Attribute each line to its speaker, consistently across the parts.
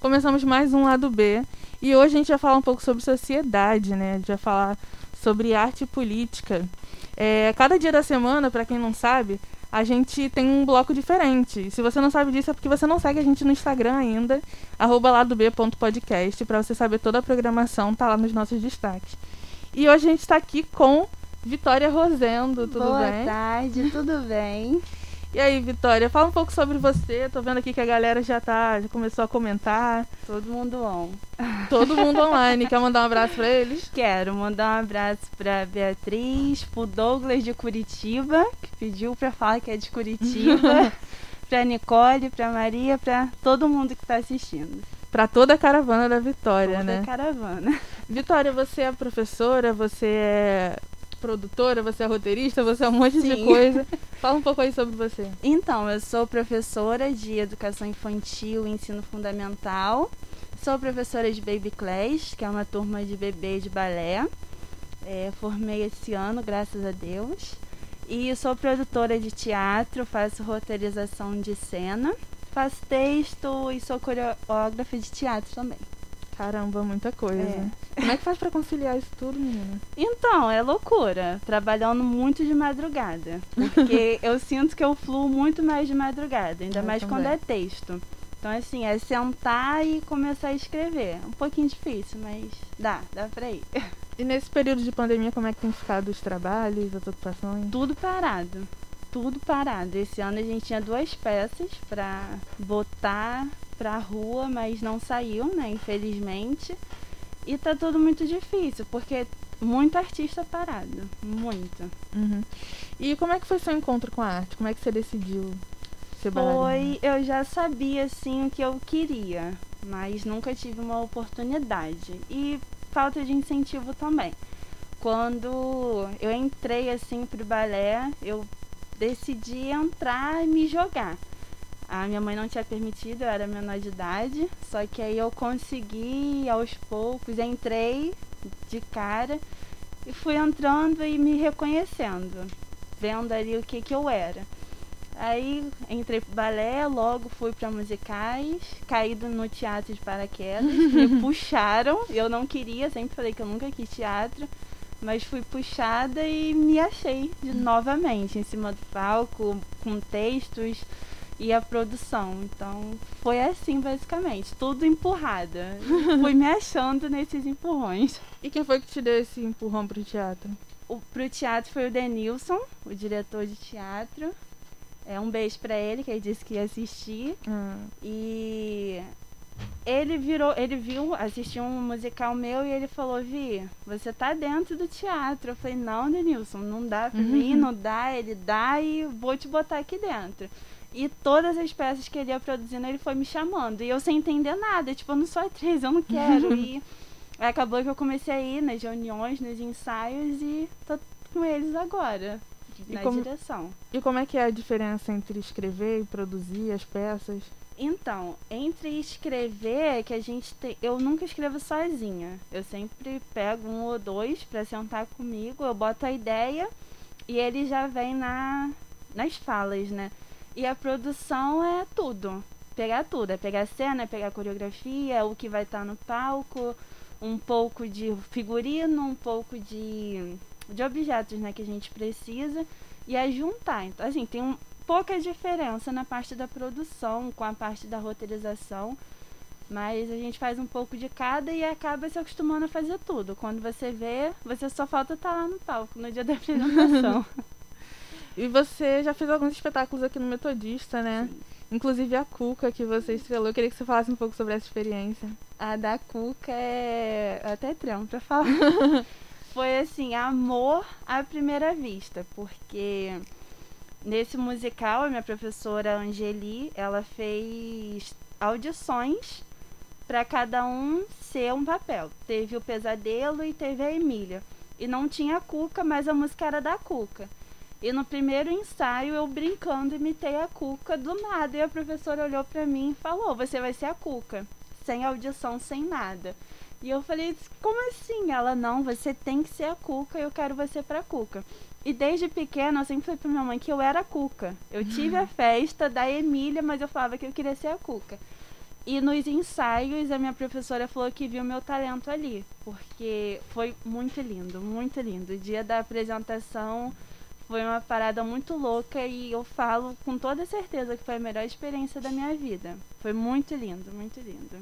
Speaker 1: Começamos mais um lado B e hoje a gente vai falar um pouco sobre sociedade, né? A gente vai falar sobre arte e política. É, cada dia da semana, para quem não sabe, a gente tem um bloco diferente. Se você não sabe disso, é porque você não segue a gente no Instagram ainda, arroba ladob.podcast, para você saber toda a programação, tá lá nos nossos destaques. E hoje a gente está aqui com Vitória Rosendo, tudo
Speaker 2: Boa
Speaker 1: bem?
Speaker 2: Boa tarde, tudo bem?
Speaker 1: E aí, Vitória, fala um pouco sobre você. Tô vendo aqui que a galera já tá, já começou a comentar.
Speaker 2: Todo mundo on.
Speaker 1: Todo mundo online. Quer mandar um abraço para eles?
Speaker 2: Quero mandar um abraço para Beatriz, pro Douglas de Curitiba, que pediu para falar que é de Curitiba, para Nicole, para Maria, para todo mundo que tá assistindo.
Speaker 1: Para toda a caravana da Vitória,
Speaker 2: toda
Speaker 1: né?
Speaker 2: Toda a caravana.
Speaker 1: Vitória, você é professora, você é produtora, você é roteirista, você é um monte
Speaker 2: Sim.
Speaker 1: de coisa. Fala um pouco aí sobre você.
Speaker 2: Então, eu sou professora de educação infantil e ensino fundamental. Sou professora de Baby Class, que é uma turma de bebê de balé. É, formei esse ano, graças a Deus. E sou produtora de teatro, faço roteirização de cena, faço texto e sou coreógrafa de teatro também.
Speaker 1: Caramba, muita coisa.
Speaker 2: É.
Speaker 1: Como é que faz para conciliar isso tudo, menina?
Speaker 2: Então, é loucura. Trabalhando muito de madrugada. Porque eu sinto que eu fluo muito mais de madrugada, ainda
Speaker 1: Eu
Speaker 2: mais
Speaker 1: também.
Speaker 2: quando é texto. Então, assim, é sentar e começar a escrever. Um pouquinho difícil, mas dá, dá pra ir.
Speaker 1: E nesse período de pandemia, como é que tem ficado os trabalhos, as ocupações?
Speaker 2: Tudo parado. Tudo parado. Esse ano a gente tinha duas peças pra botar pra rua, mas não saiu, né? Infelizmente. E tá tudo muito difícil, porque muito artista parado. Muito.
Speaker 1: Uhum. E como é que foi seu encontro com a arte? Como é que você decidiu ser bailarina?
Speaker 2: Foi, eu já sabia assim o que eu queria, mas nunca tive uma oportunidade. E falta de incentivo também. Quando eu entrei assim pro balé, eu decidi entrar e me jogar. A minha mãe não tinha permitido, eu era menor de idade, só que aí eu consegui aos poucos, entrei de cara e fui entrando e me reconhecendo, vendo ali o que que eu era. Aí entrei pro balé, logo fui para musicais, caí do- no teatro de paraquedas, me puxaram, eu não queria, sempre falei que eu nunca quis teatro, mas fui puxada e me achei de, novamente em cima do palco, com textos e a produção. Então foi assim basicamente, tudo empurrada. fui me achando nesses empurrões.
Speaker 1: E quem foi que te deu esse empurrão pro teatro?
Speaker 2: O, pro teatro foi o Denilson, o diretor de teatro. É um beijo pra ele, que ele disse que ia assistir.
Speaker 1: Ah,
Speaker 2: E ele virou, ele viu, assistiu um musical meu e ele falou, Vi, você tá dentro do teatro. Eu falei, não, Denilson, não dá pra mim, não dá, ele dá e vou te botar aqui dentro. E todas as peças que ele ia produzindo, ele foi me chamando. E eu sem entender nada, tipo, eu não sou atriz, eu não quero. e acabou que eu comecei a ir nas reuniões, nos ensaios e tô com eles agora,
Speaker 1: E
Speaker 2: na
Speaker 1: como-
Speaker 2: direção.
Speaker 1: E como é que é a diferença entre escrever e produzir as peças?
Speaker 2: Então, entre escrever, que a gente tem. Eu nunca escrevo sozinha. Eu sempre pego um ou dois pra sentar comigo, eu boto a ideia e ele já vem na, nas falas, né? E a produção é tudo. Pegar tudo. É pegar cena, é pegar coreografia, o que vai estar no palco, um pouco de figurino, um pouco de, de objetos né, que a gente precisa e é juntar. Então, assim, tem um, pouca diferença na parte da produção com a parte da roteirização, mas a gente faz um pouco de cada e acaba se acostumando a fazer tudo. Quando você vê, você só falta estar lá no palco no dia da apresentação.
Speaker 1: E você já fez alguns espetáculos aqui no Metodista, né? Inclusive a Cuca, que você estrelou. Eu queria que você falasse um pouco sobre essa experiência.
Speaker 2: A da Cuca é eu até tremo pra falar. Foi assim, amor à primeira vista, porque nesse musical a minha professora Angeli, ela fez audições para cada um ser um papel. Teve o Pesadelo e teve a Emília. E não tinha a Cuca, mas a música era da Cuca. E no primeiro ensaio eu brincando imitei a Cuca do nada e a professora olhou para mim e falou: "Você vai ser a Cuca" sem audição, sem nada. E eu falei, como assim? Ela, não, você tem que ser a Cuca, eu quero você pra Cuca. E desde pequena eu sempre falei pra minha mãe que eu era a Cuca. Eu tive a festa da Emília, mas eu falava que eu queria ser a Cuca. E nos ensaios, a minha professora falou que viu meu talento ali, porque foi muito lindo, muito lindo. O dia da apresentação foi uma parada muito louca e eu falo com toda certeza que foi a melhor experiência da minha vida. Foi muito lindo, muito lindo.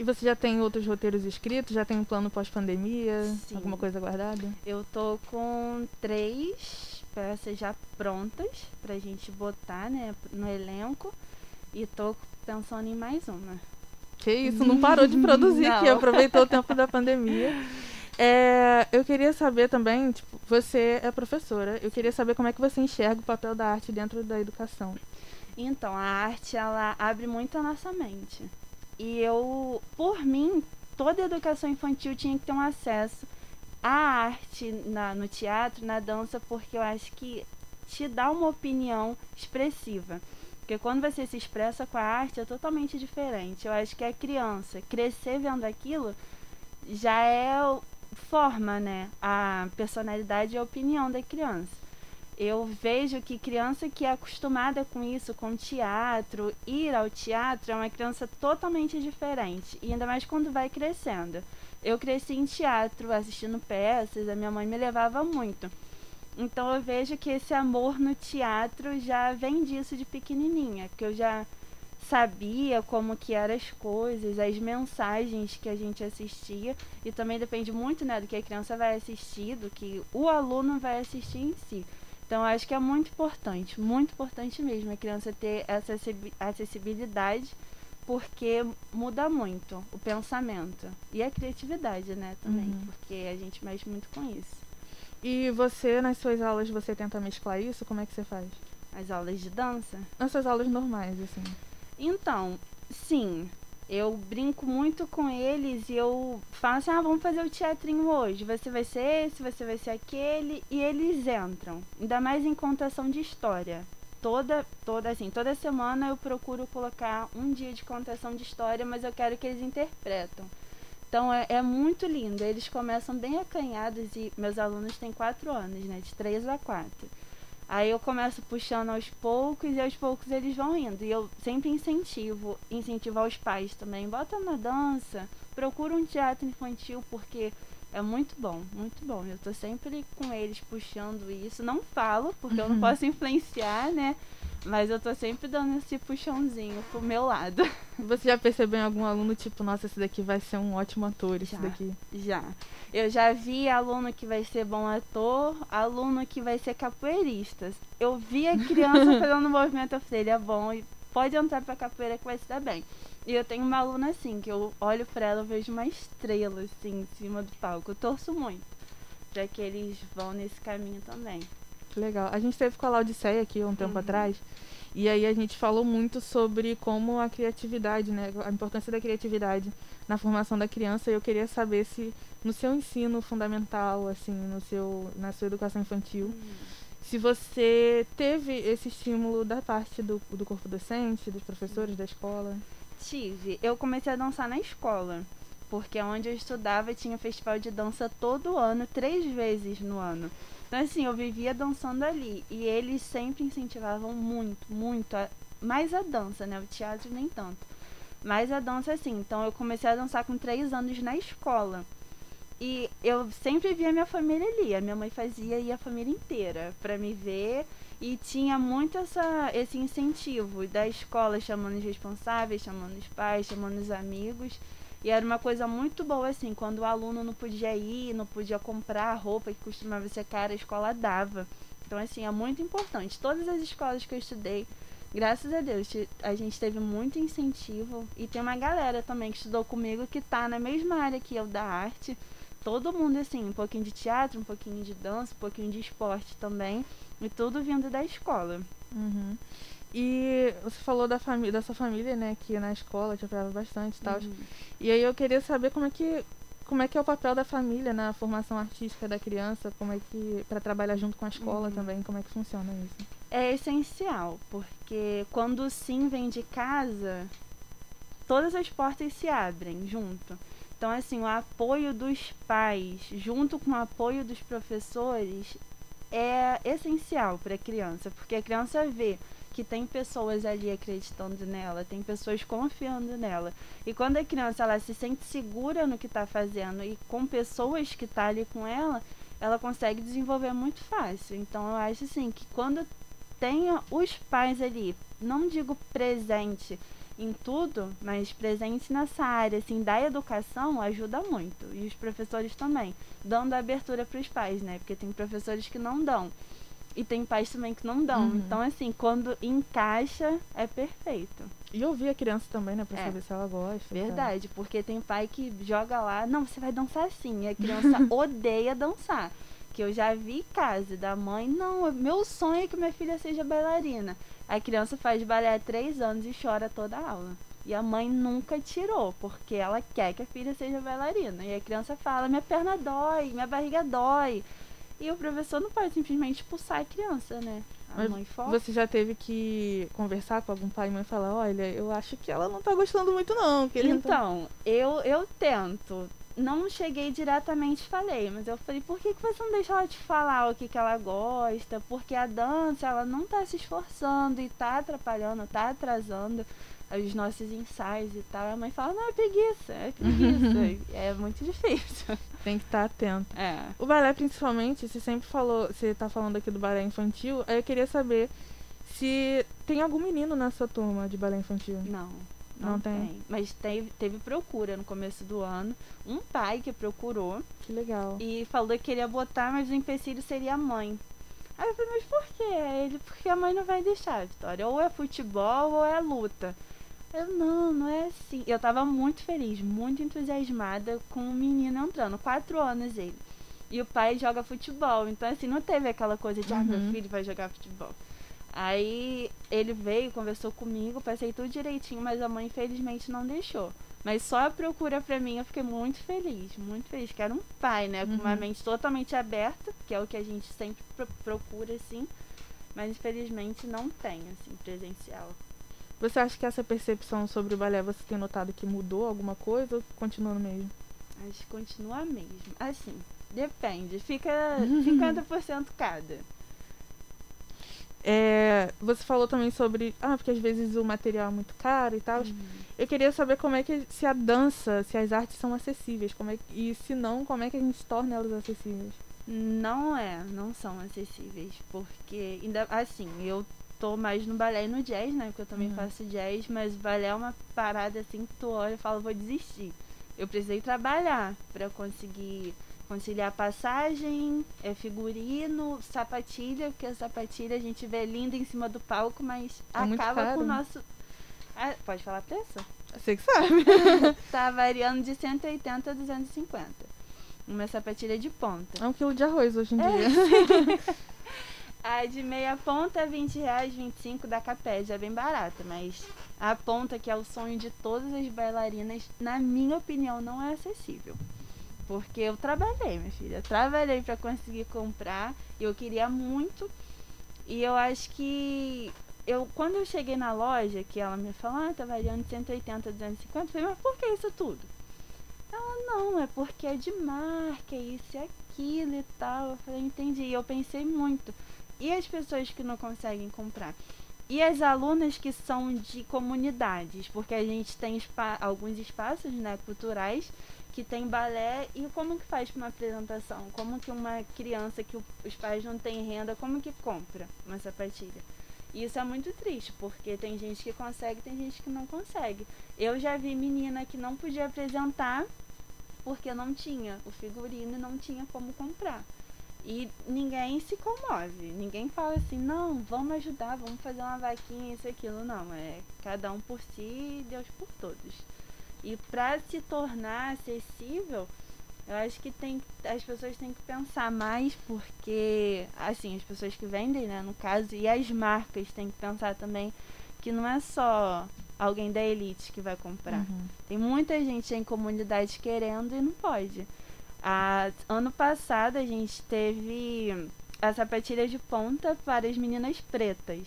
Speaker 1: E você já tem outros roteiros escritos? Já tem um plano pós-pandemia? Alguma coisa guardada?
Speaker 2: Eu tô com três peças já prontas pra gente botar, né, no elenco. E tô pensando em mais uma.
Speaker 1: Que isso, não parou de produzir aqui, aproveitou o tempo da pandemia. É, eu queria saber também, tipo, você é professora, eu queria saber como é que você enxerga o papel da arte dentro da educação.
Speaker 2: Então, a arte, ela abre muito a nossa mente. E eu, por mim, toda educação infantil tinha que ter um acesso à arte na, no teatro, na dança, porque eu acho que te dá uma opinião expressiva. Porque quando você se expressa com a arte é totalmente diferente. Eu acho que a criança crescer vendo aquilo já é forma, né, a personalidade e a opinião da criança. Eu vejo que criança que é acostumada com isso, com teatro, ir ao teatro, é uma criança totalmente diferente. E ainda mais quando vai crescendo. Eu cresci em teatro, assistindo peças, a minha mãe me levava muito. Então eu vejo que esse amor no teatro já vem disso de pequenininha, que eu já sabia como que eram as coisas, as mensagens que a gente assistia e também depende muito, né, do que a criança vai assistir, do que o aluno vai assistir em si. Então acho que é muito importante, muito importante mesmo a criança ter essa acessibilidade porque muda muito o pensamento e a criatividade, né, também, uhum. porque a gente mexe muito com isso.
Speaker 1: E você, nas suas aulas, você tenta mesclar isso? Como é que você faz?
Speaker 2: As aulas de dança?
Speaker 1: Nas suas aulas normais, assim.
Speaker 2: Então, sim. Eu brinco muito com eles e eu falo assim, ah, vamos fazer o teatrinho hoje. Você vai ser esse, você vai ser aquele. E eles entram. Ainda mais em contação de história. Toda, toda, assim, toda semana eu procuro colocar um dia de contação de história, mas eu quero que eles interpretam. Então é, é, muito lindo. Eles começam bem acanhados e meus alunos têm quatro anos, né? De três a quatro. Aí eu começo puxando aos poucos e aos poucos eles vão indo. E eu sempre incentivo, incentivo aos pais também. Bota na dança, procura um teatro infantil, porque é muito bom, muito bom. Eu tô sempre com eles puxando isso. Não falo, porque eu não posso influenciar, né? Mas eu tô sempre dando esse puxãozinho pro meu lado.
Speaker 1: Você já percebeu em algum aluno, tipo, nossa, esse daqui vai ser um ótimo ator, esse
Speaker 2: já,
Speaker 1: daqui?
Speaker 2: Já. Eu já vi aluno que vai ser bom ator, aluno que vai ser capoeirista. Eu vi a criança fazendo movimento, eu falei, ele é bom, e pode entrar pra capoeira que vai se dar bem. E eu tenho uma aluna assim, que eu olho pra ela, eu vejo uma estrela, assim, em cima do palco. Eu torço muito pra que eles vão nesse caminho também.
Speaker 1: Que legal. A gente teve com a Laudiceia aqui um tempo uhum. atrás. E aí a gente falou muito sobre como a criatividade, né? A importância da criatividade na formação da criança. E eu queria saber se no seu ensino fundamental, assim, no seu, na sua educação infantil, uhum. se você teve esse estímulo da parte do, do corpo docente, dos professores da escola.
Speaker 2: Tive. Eu comecei a dançar na escola porque onde eu estudava tinha festival de dança todo ano, três vezes no ano. Então, assim, eu vivia dançando ali. E eles sempre incentivavam muito, muito, a, mais a dança, né? O teatro nem tanto. Mas a dança, assim. Então, eu comecei a dançar com três anos na escola. E eu sempre via minha família ali. A minha mãe fazia e a família inteira para me ver. E tinha muito essa, esse incentivo da escola, chamando os responsáveis, chamando os pais, chamando os amigos. E era uma coisa muito boa, assim, quando o aluno não podia ir, não podia comprar a roupa que costumava ser cara, a escola dava. Então, assim, é muito importante. Todas as escolas que eu estudei, graças a Deus, a gente teve muito incentivo. E tem uma galera também que estudou comigo que tá na mesma área que eu da arte. Todo mundo, assim, um pouquinho de teatro, um pouquinho de dança, um pouquinho de esporte também. E tudo vindo da escola.
Speaker 1: Uhum. E você falou da família, da sua família, né, que na escola te apoiava bastante e tal. Uhum. E aí eu queria saber como é que como é que é o papel da família na formação artística da criança, como é que para trabalhar junto com a escola uhum. também, como é que funciona isso?
Speaker 2: É essencial, porque quando o sim vem de casa, todas as portas se abrem junto. Então, assim, o apoio dos pais, junto com o apoio dos professores, é essencial para a criança, porque a criança vê que tem pessoas ali acreditando nela, tem pessoas confiando nela. E quando a criança ela se sente segura no que está fazendo e com pessoas que tá ali com ela, ela consegue desenvolver muito fácil. Então eu acho assim que quando tenha os pais ali, não digo presente em tudo, mas presente nessa área assim da educação ajuda muito. E os professores também, dando abertura para os pais, né? Porque tem professores que não dão. E tem pais também que não dão. Uhum. Então, assim, quando encaixa, é perfeito.
Speaker 1: E ouvir a criança também, né? Pra é. saber se ela gosta.
Speaker 2: Verdade, tá. porque tem pai que joga lá, não, você vai dançar assim. E a criança odeia dançar. Que eu já vi caso da mãe, não, meu sonho é que minha filha seja bailarina. A criança faz balé há três anos e chora toda a aula. E a mãe nunca tirou, porque ela quer que a filha seja bailarina. E a criança fala: minha perna dói, minha barriga dói. E o professor não pode simplesmente expulsar a criança, né? A
Speaker 1: Mas mãe fala. Você já teve que conversar com algum pai e mãe e falar: olha, eu acho que ela não tá gostando muito, não.
Speaker 2: Que então, tá... eu, eu tento. Não cheguei diretamente falei, mas eu falei, por que, que você não deixa ela te falar o que, que ela gosta? Porque a dança, ela não tá se esforçando e tá atrapalhando, tá atrasando os nossos ensaios e tal. A mãe fala, não, é preguiça, é preguiça. é muito difícil.
Speaker 1: Tem que estar atento.
Speaker 2: É.
Speaker 1: O balé, principalmente, você sempre falou, você tá falando aqui do balé infantil, aí eu queria saber se tem algum menino na sua turma de balé infantil.
Speaker 2: Não. Não, não tem. tem. Mas teve, teve procura no começo do ano. Um pai que procurou.
Speaker 1: Que legal.
Speaker 2: E falou que queria botar, mas o empecilho seria a mãe. Aí eu falei, mas por quê? Ele, porque a mãe não vai deixar, Vitória. Ou é futebol ou é luta. Eu, não, não é assim. Eu tava muito feliz, muito entusiasmada com o menino entrando, quatro anos ele. E o pai joga futebol, então assim, não teve aquela coisa de, uhum. ah, meu uhum. filho vai jogar futebol. Aí ele veio, conversou comigo, passei tudo direitinho, mas a mãe infelizmente não deixou. Mas só a procura pra mim eu fiquei muito feliz, muito feliz. Que era um pai, né? Com uma uhum. mente totalmente aberta, que é o que a gente sempre procura, assim. Mas infelizmente não tem, assim, presencial.
Speaker 1: Você acha que essa percepção sobre o balé você tem notado que mudou alguma coisa ou continua no mesmo?
Speaker 2: Acho que continua mesmo. Assim, depende. Fica 50% cada.
Speaker 1: É, você falou também sobre. Ah, porque às vezes o material é muito caro e tal. Uhum. Eu queria saber como é que. Se a dança, se as artes são acessíveis. Como é, e se não, como é que a gente torna elas acessíveis?
Speaker 2: Não é, não são acessíveis. Porque, ainda assim, eu tô mais no balé e no jazz, né? Porque eu também uhum. faço jazz, mas balé é uma parada assim que tu olha e fala, vou desistir. Eu precisei trabalhar para conseguir conciliar passagem, é figurino, sapatilha, porque a sapatilha a gente vê linda em cima do palco, mas é acaba com o nosso. Ah, pode falar preço?
Speaker 1: Você que sabe.
Speaker 2: tá variando de 180 a 250. Uma sapatilha de ponta.
Speaker 1: É um quilo de arroz hoje em é. dia.
Speaker 2: A de meia ponta, 20 reais, 25 da Capé, já é bem barata, mas a ponta, que é o sonho de todas as bailarinas, na minha opinião, não é acessível. Porque eu trabalhei, minha filha, eu trabalhei para conseguir comprar, eu queria muito, e eu acho que eu quando eu cheguei na loja, que ela me falou, ah, tá variando de 180 a 250, eu falei, mas por que isso tudo? Ela, não, é porque é de marca, isso e aquilo e tal. Eu falei, entendi. E eu pensei muito. E as pessoas que não conseguem comprar? E as alunas que são de comunidades, porque a gente tem alguns espaços né, culturais que tem balé e como que faz uma apresentação? Como que uma criança que os pais não têm renda, como que compra uma sapatilha? E isso é muito triste, porque tem gente que consegue, tem gente que não consegue. Eu já vi menina que não podia apresentar porque não tinha o figurino e não tinha como comprar. E ninguém se comove, ninguém fala assim, não, vamos ajudar, vamos fazer uma vaquinha, isso aquilo, não. É cada um por si e Deus por todos. E para se tornar acessível, eu acho que tem, as pessoas têm que pensar mais, porque, assim, as pessoas que vendem, né, no caso, e as marcas têm que pensar também que não é só alguém da elite que vai comprar. Uhum. Tem muita gente em comunidade querendo e não pode. A, ano passado a gente teve a sapatilha de ponta para as meninas pretas.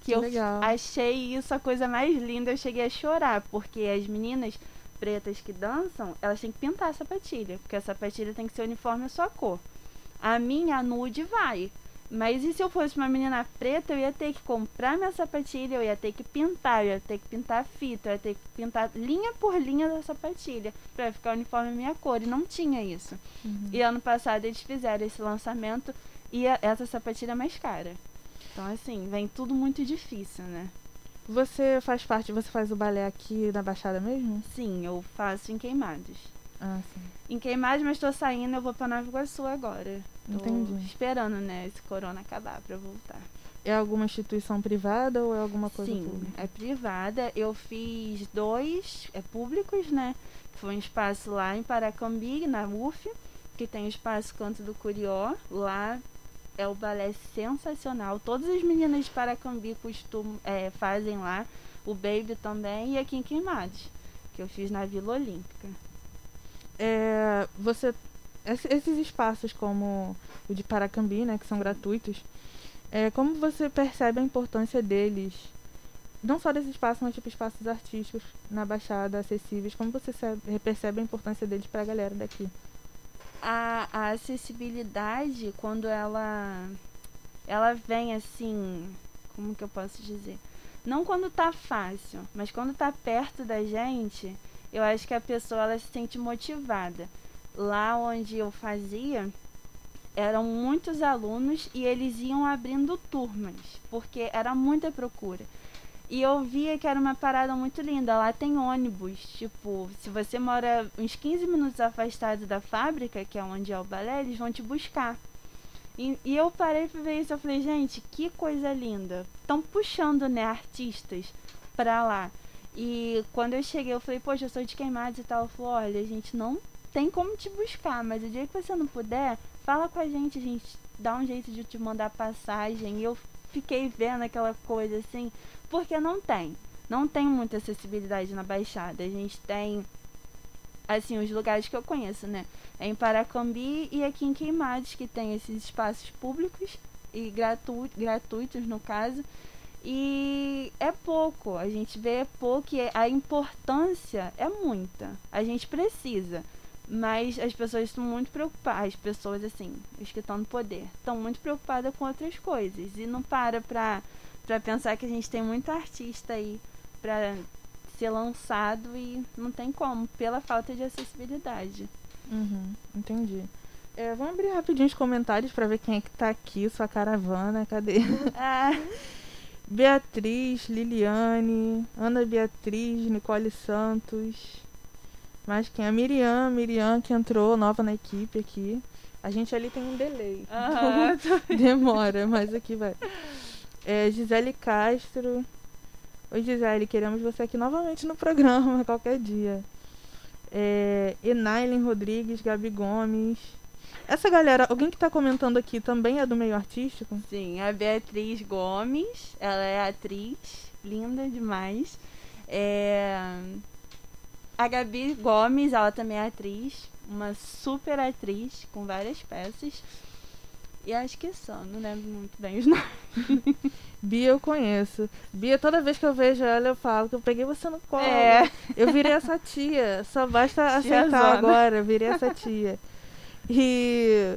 Speaker 2: Que, que eu legal. achei isso a coisa mais linda. Eu cheguei a chorar, porque as meninas pretas que dançam, elas têm que pintar a sapatilha, porque a sapatilha tem que ser uniforme a sua cor. A minha nude vai. Mas e se eu fosse uma menina preta, eu ia ter que comprar minha sapatilha, eu ia ter que pintar, eu ia ter que pintar fita, eu ia ter que pintar linha por linha da sapatilha para ficar uniforme minha cor. E não tinha isso. Uhum. E ano passado eles fizeram esse lançamento e a, essa sapatilha é mais cara. Então, assim, vem tudo muito difícil, né?
Speaker 1: Você faz parte, você faz o balé aqui na Baixada mesmo?
Speaker 2: Sim, eu faço em Queimados.
Speaker 1: Ah, sim.
Speaker 2: Em Queimados, mas tô saindo, eu vou pra Nova Iguaçu agora. Tô
Speaker 1: Entendi.
Speaker 2: esperando, né, esse corona acabar pra voltar.
Speaker 1: É alguma instituição privada ou é alguma coisa
Speaker 2: Sim,
Speaker 1: pública?
Speaker 2: é privada. Eu fiz dois é públicos, né? Foi um espaço lá em Paracambi, na UF, que tem o espaço Canto do Curió. Lá é o balé sensacional. Todas as meninas de Paracambi costumam, é, fazem lá. O Baby também e aqui em Queimados, que eu fiz na Vila Olímpica.
Speaker 1: É, você esses espaços como o de Paracambi, né, que são gratuitos, é, como você percebe a importância deles, não só desses espaços, mas tipo espaços artísticos na Baixada, acessíveis, como você percebe a importância deles para a galera daqui?
Speaker 2: A, a acessibilidade, quando ela, ela vem assim, como que eu posso dizer? Não quando tá fácil, mas quando tá perto da gente, eu acho que a pessoa ela se sente motivada. Lá onde eu fazia, eram muitos alunos e eles iam abrindo turmas, porque era muita procura. E eu via que era uma parada muito linda. Lá tem ônibus. Tipo, se você mora uns 15 minutos afastado da fábrica, que é onde é o balé, eles vão te buscar. E, e eu parei pra ver isso. Eu falei, gente, que coisa linda. Estão puxando, né, artistas pra lá. E quando eu cheguei, eu falei, poxa, eu sou de queimados e tal. Ela falou, olha, a gente não tem como te buscar, mas o dia que você não puder, fala com a gente, a gente dá um jeito de te mandar passagem. E eu fiquei vendo aquela coisa assim, porque não tem. Não tem muita acessibilidade na Baixada. A gente tem, assim, os lugares que eu conheço, né? É em Paracambi e aqui em Queimados, que tem esses espaços públicos e gratu gratuitos, no caso. E é pouco, a gente vê pouco e a importância é muita. A gente precisa. Mas as pessoas estão muito preocupadas, as pessoas assim, os que estão no poder, estão muito preocupadas com outras coisas. E não para pra, pra pensar que a gente tem muito artista aí pra ser lançado e não tem como, pela falta de acessibilidade.
Speaker 1: Uhum, entendi. É, vamos abrir rapidinho os comentários para ver quem é que tá aqui, sua caravana, cadê?
Speaker 2: Ah.
Speaker 1: Beatriz, Liliane, Ana Beatriz, Nicole Santos. Mas quem? A Miriam, Miriam que entrou nova na equipe aqui. A gente ali tem um delay.
Speaker 2: Uhum.
Speaker 1: Demora, mas aqui vai. É, Gisele Castro. Oi, Gisele, queremos você aqui novamente no programa, qualquer dia. É, Enailen Rodrigues, Gabi Gomes. Essa galera, alguém que tá comentando aqui também é do meio artístico?
Speaker 2: Sim, a Beatriz Gomes, ela é atriz, linda demais. É... A Gabi Gomes, ela também é atriz, uma super atriz, com várias peças. E acho que só, não lembro muito bem os nomes.
Speaker 1: Bia eu conheço. Bia, toda vez que eu vejo ela, eu falo que eu peguei você no colo.
Speaker 2: É.
Speaker 1: Eu virei essa tia. Só basta aceitar
Speaker 2: Tiazona.
Speaker 1: agora, eu virei essa tia. E.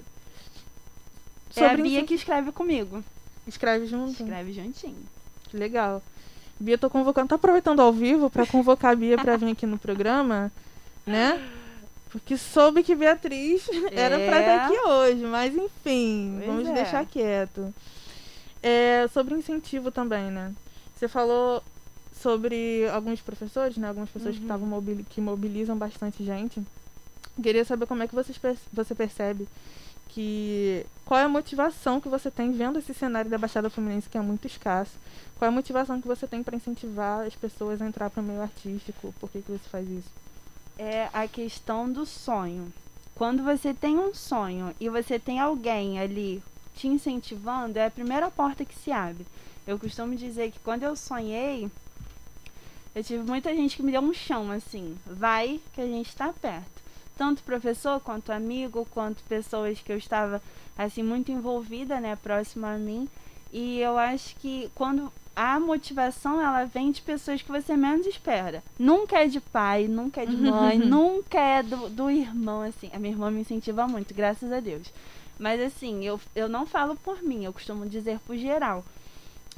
Speaker 2: É a
Speaker 1: Sobre
Speaker 2: Bia
Speaker 1: isso-
Speaker 2: que escreve comigo.
Speaker 1: Escreve junto.
Speaker 2: Escreve juntinho.
Speaker 1: Que legal. Bia, tô convocando. Tá aproveitando ao vivo pra convocar a Bia pra vir aqui no programa, né? Porque soube que Beatriz era pra
Speaker 2: É.
Speaker 1: estar aqui hoje, mas enfim,
Speaker 2: Pois
Speaker 1: vamos
Speaker 2: é.
Speaker 1: deixar quieto. É, sobre incentivo também, né? Você falou sobre alguns professores, né? Algumas pessoas que
Speaker 2: Uhum.
Speaker 1: estavam mobili- que mobilizam bastante gente. Queria saber como é que você percebe que qual é a motivação que você tem vendo esse cenário da Baixada Fluminense que é muito escasso? Qual é a motivação que você tem para incentivar as pessoas a entrar para o meio artístico? Por que, que você faz isso?
Speaker 2: É a questão do sonho. Quando você tem um sonho e você tem alguém ali te incentivando, é a primeira porta que se abre. Eu costumo dizer que quando eu sonhei, eu tive muita gente que me deu um chão, assim, vai que a gente está perto. Tanto professor, quanto amigo, quanto pessoas que eu estava, assim, muito envolvida, né, próxima a mim. E eu acho que quando a motivação, ela vem de pessoas que você menos espera. Nunca é de pai, nunca é de mãe, nunca é do, do irmão, assim. A minha irmã me incentiva muito, graças a Deus. Mas assim, eu, eu não falo por mim, eu costumo dizer por geral.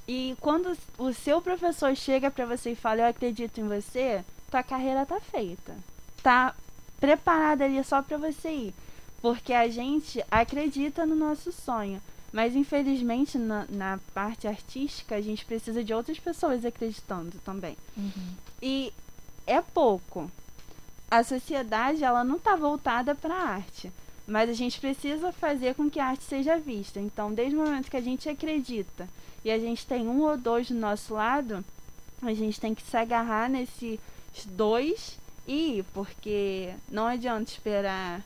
Speaker 2: E quando o seu professor chega para você e fala, eu acredito em você, tua carreira tá feita. Tá preparada ali só para você ir. Porque a gente acredita no nosso sonho. Mas infelizmente na, na, parte artística a gente precisa de outras pessoas acreditando também.
Speaker 1: Uhum.
Speaker 2: E é pouco. A sociedade ela não está voltada para a arte, mas a gente precisa fazer com que a arte seja vista. Então, desde o momento que a gente acredita e a gente tem um ou dois do nosso lado, a gente tem que se agarrar nesses dois ir, porque não adianta esperar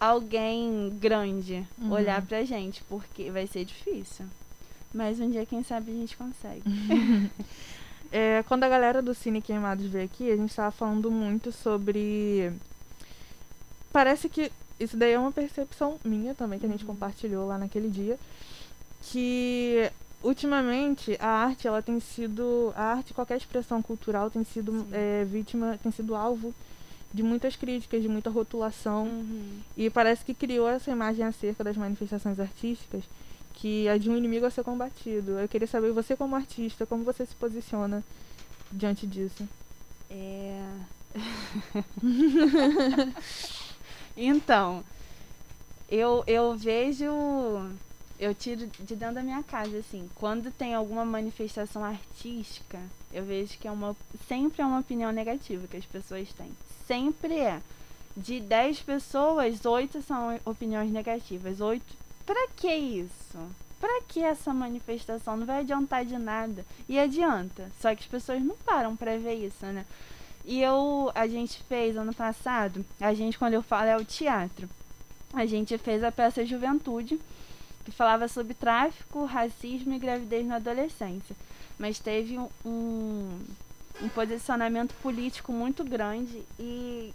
Speaker 2: alguém grande uhum. olhar pra gente, porque vai ser difícil. Mas um dia, quem sabe, a gente consegue.
Speaker 1: é, quando a galera do Cine Queimados veio aqui, a gente tava falando muito sobre. Parece que. Isso daí é uma percepção minha também, que a gente uhum. compartilhou lá naquele dia. Que ultimamente a arte, ela tem sido. A arte, qualquer expressão cultural tem sido é, vítima, tem sido alvo de muitas críticas, de muita rotulação.
Speaker 2: Uhum.
Speaker 1: E parece que criou essa imagem acerca das manifestações artísticas que é de um inimigo a ser combatido. Eu queria saber, você como artista, como você se posiciona diante disso?
Speaker 2: É. então, eu, eu vejo. Eu tiro de dentro da minha casa, assim. Quando tem alguma manifestação artística, eu vejo que é uma. Sempre é uma opinião negativa que as pessoas têm sempre é. De 10 pessoas, 8 são opiniões negativas. 8. Pra que isso? Pra que essa manifestação? Não vai adiantar de nada. E adianta. Só que as pessoas não param pra ver isso, né? E eu, a gente fez ano passado, a gente, quando eu falo, é o teatro. A gente fez a peça Juventude, que falava sobre tráfico, racismo e gravidez na adolescência. Mas teve um, um posicionamento político muito grande e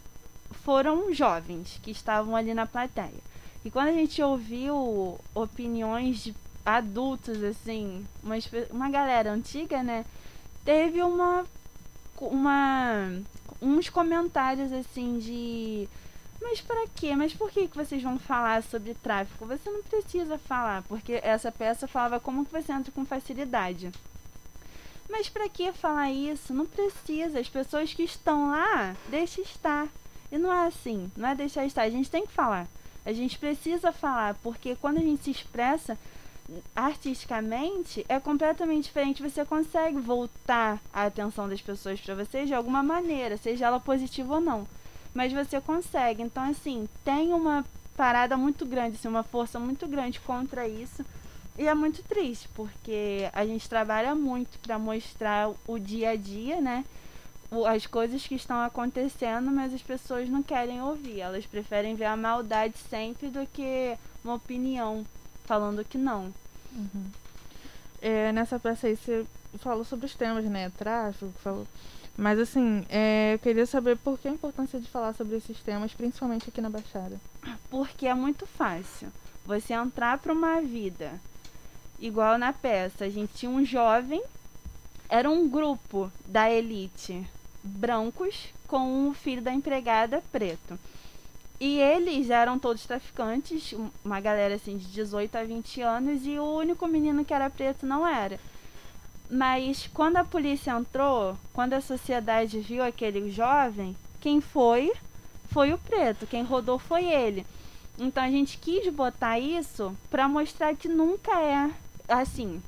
Speaker 2: foram jovens que estavam ali na plateia. E quando a gente ouviu opiniões de adultos, assim, uma, uma galera antiga, né? Teve uma, uma uns comentários assim de mas para quê? Mas por que, que vocês vão falar sobre tráfico? Você não precisa falar, porque essa peça falava como que você entra com facilidade. Mas para que falar isso? Não precisa. As pessoas que estão lá, deixa estar. E não é assim, não é deixar estar. A gente tem que falar. A gente precisa falar, porque quando a gente se expressa artisticamente, é completamente diferente. Você consegue voltar a atenção das pessoas para você de alguma maneira, seja ela positiva ou não. Mas você consegue. Então, assim, tem uma parada muito grande, assim, uma força muito grande contra isso e é muito triste, porque a gente trabalha muito para mostrar o dia a dia, né? as coisas que estão acontecendo, mas as pessoas não querem ouvir. Elas preferem ver a maldade sempre do que uma opinião falando que não.
Speaker 1: Uhum. É, nessa peça aí você falou sobre os temas, né? Tráfico, falou. Mas assim, é, eu queria saber por que a importância de falar sobre esses temas, principalmente aqui na Baixada.
Speaker 2: Porque é muito fácil você entrar para uma vida igual na peça. A gente tinha um jovem, era um grupo da elite brancos com o filho da empregada preto. E eles eram todos traficantes, uma galera assim de 18 a 20 anos, e o único menino que era preto não era. Mas quando a polícia entrou, quando a sociedade viu aquele jovem, quem foi? Foi o preto, quem rodou foi ele. Então a gente quis botar isso para mostrar que nunca é assim,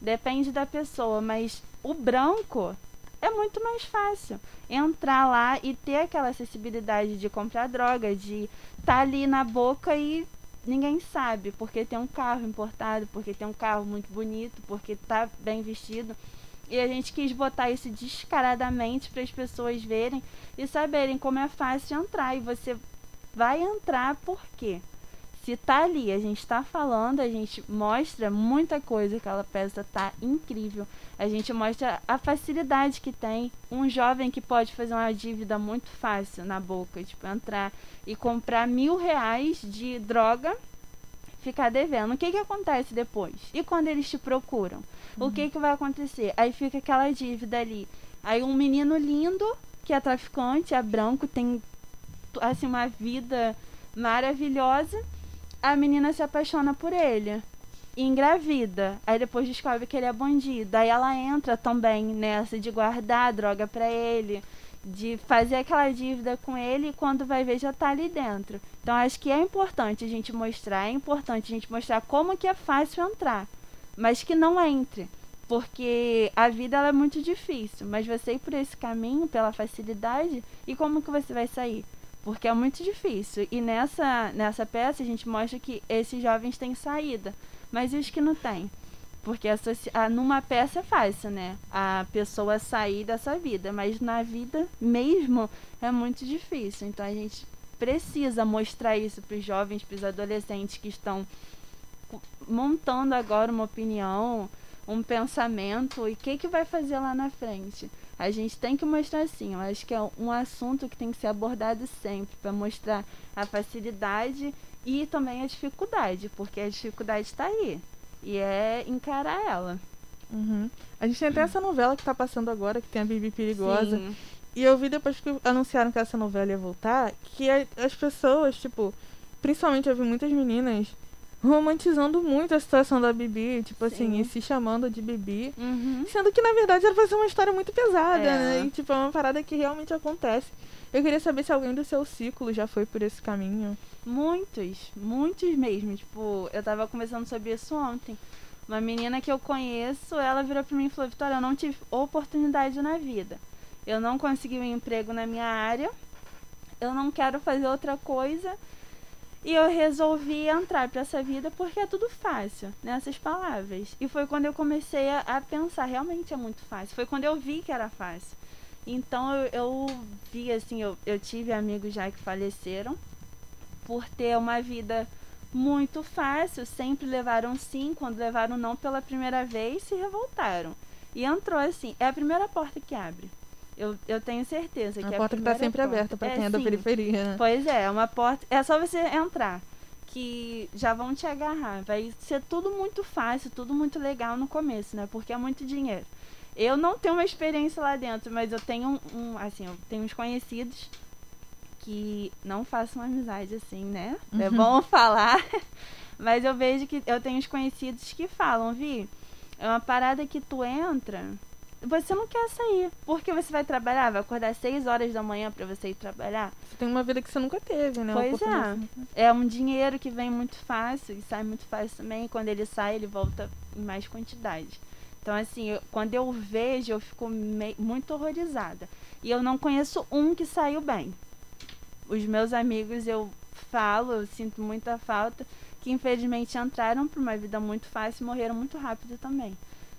Speaker 2: depende da pessoa, mas o branco é muito mais fácil entrar lá e ter aquela acessibilidade de comprar droga, de estar tá ali na boca e ninguém sabe, porque tem um carro importado, porque tem um carro muito bonito, porque tá bem vestido. E a gente quis botar isso descaradamente para as pessoas verem e saberem como é fácil entrar. E você vai entrar por quê? Se tá ali, a gente tá falando, a gente mostra muita coisa, aquela peça tá incrível. A gente mostra a facilidade que tem um jovem que pode fazer uma dívida muito fácil na boca, tipo, entrar e comprar mil reais de droga, ficar devendo. O que que acontece depois? E quando eles te procuram? Uhum. O que que vai acontecer? Aí fica aquela dívida ali. Aí um menino lindo, que é traficante, é branco, tem assim uma vida maravilhosa a menina se apaixona por ele e engravida. Aí depois descobre que ele é bandido. Aí ela entra também nessa de guardar droga para ele, de fazer aquela dívida com ele e quando vai ver já tá ali dentro. Então acho que é importante a gente mostrar, é importante a gente mostrar como que é fácil entrar, mas que não entre. Porque a vida ela é muito difícil, mas você ir por esse caminho, pela facilidade, e como que você vai sair? Porque é muito difícil. E nessa, nessa peça a gente mostra que esses jovens têm saída. Mas e os que não têm? Porque a, a, numa peça é fácil, né? A pessoa sair dessa vida. Mas na vida mesmo é muito difícil. Então a gente precisa mostrar isso para os jovens, para os adolescentes que estão montando agora uma opinião, um pensamento e o que, que vai fazer lá na frente. A gente tem que mostrar assim, eu acho que é um assunto que tem que ser abordado sempre, para mostrar a facilidade e também a dificuldade, porque a dificuldade está aí. E é encarar ela.
Speaker 1: Uhum. A gente tem até essa novela que está passando agora, que tem a Bibi Perigosa. Sim. E eu vi depois que anunciaram que essa novela ia voltar, que as pessoas, tipo, principalmente eu vi muitas meninas romantizando muito a situação da Bibi, tipo assim, Sim. assim, e se chamando de Bibi. Uhum. Sendo que, na verdade, ela vai ser uma história muito pesada, é. né? E, tipo, é uma parada que realmente acontece. Eu queria saber se alguém do seu ciclo já foi por esse caminho.
Speaker 2: Muitos, muitos mesmo. Tipo, eu tava conversando sobre isso ontem. Uma menina que eu conheço, ela virou pra mim e falou, Vitória, eu não tive oportunidade na vida. Eu não consegui um emprego na minha área. Eu não quero fazer outra coisa e eu resolvi entrar para essa vida porque é tudo fácil, nessas palavras. E foi quando eu comecei a, a, pensar, realmente é muito fácil. Foi quando eu vi que era fácil. Então eu, eu vi assim, eu, eu tive amigos já que faleceram por ter uma vida muito fácil, sempre levaram sim, quando levaram não pela primeira vez, se revoltaram. E entrou assim, é a primeira porta que abre. Eu, eu tenho certeza que
Speaker 1: a porta que está sempre porta. aberta para quem é, é da periferia. Né?
Speaker 2: Pois é, é uma porta. É só você entrar que já vão te agarrar. Vai ser tudo muito fácil, tudo muito legal no começo, né? Porque é muito dinheiro. Eu não tenho uma experiência lá dentro, mas eu tenho um, assim, eu tenho uns conhecidos que não façam amizade assim, né? É uhum. É bom falar. mas eu vejo que eu tenho uns conhecidos que falam, Vi, é uma parada que tu entra, você não quer sair. Porque você vai trabalhar, vai acordar às 6 horas da manhã para você ir trabalhar.
Speaker 1: Você tem uma vida que você nunca teve, né?
Speaker 2: Pois é. É um dinheiro que vem muito fácil e sai muito fácil também. E quando ele sai, ele volta em mais quantidade. Então, assim, eu, quando eu vejo, eu fico muito horrorizada. E eu não conheço um que saiu bem. Os meus amigos, eu falo, eu sinto muita falta, que infelizmente entraram para uma vida muito fácil e morreram muito rápido também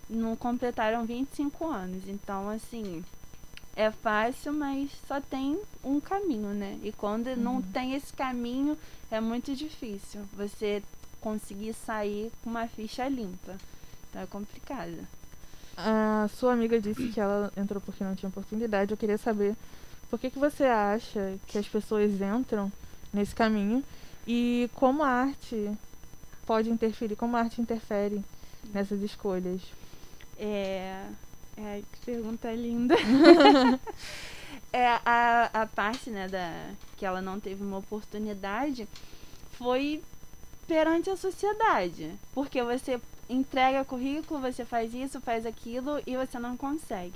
Speaker 2: não completaram 25 anos. Então, assim, é fácil, mas só tem um caminho, né? E quando uhum. não tem esse caminho, é muito difícil você conseguir sair com uma ficha limpa. Então é complicado.
Speaker 1: A sua amiga disse que ela entrou porque não tinha oportunidade. Eu queria saber por que, que você acha que as pessoas entram nesse caminho e como a arte pode interferir, como a arte interfere nessas escolhas.
Speaker 2: É. É, que pergunta linda. é, a, a parte, né, da, que ela não teve uma oportunidade foi perante a sociedade. Porque você entrega currículo, você faz isso, faz aquilo e você não consegue.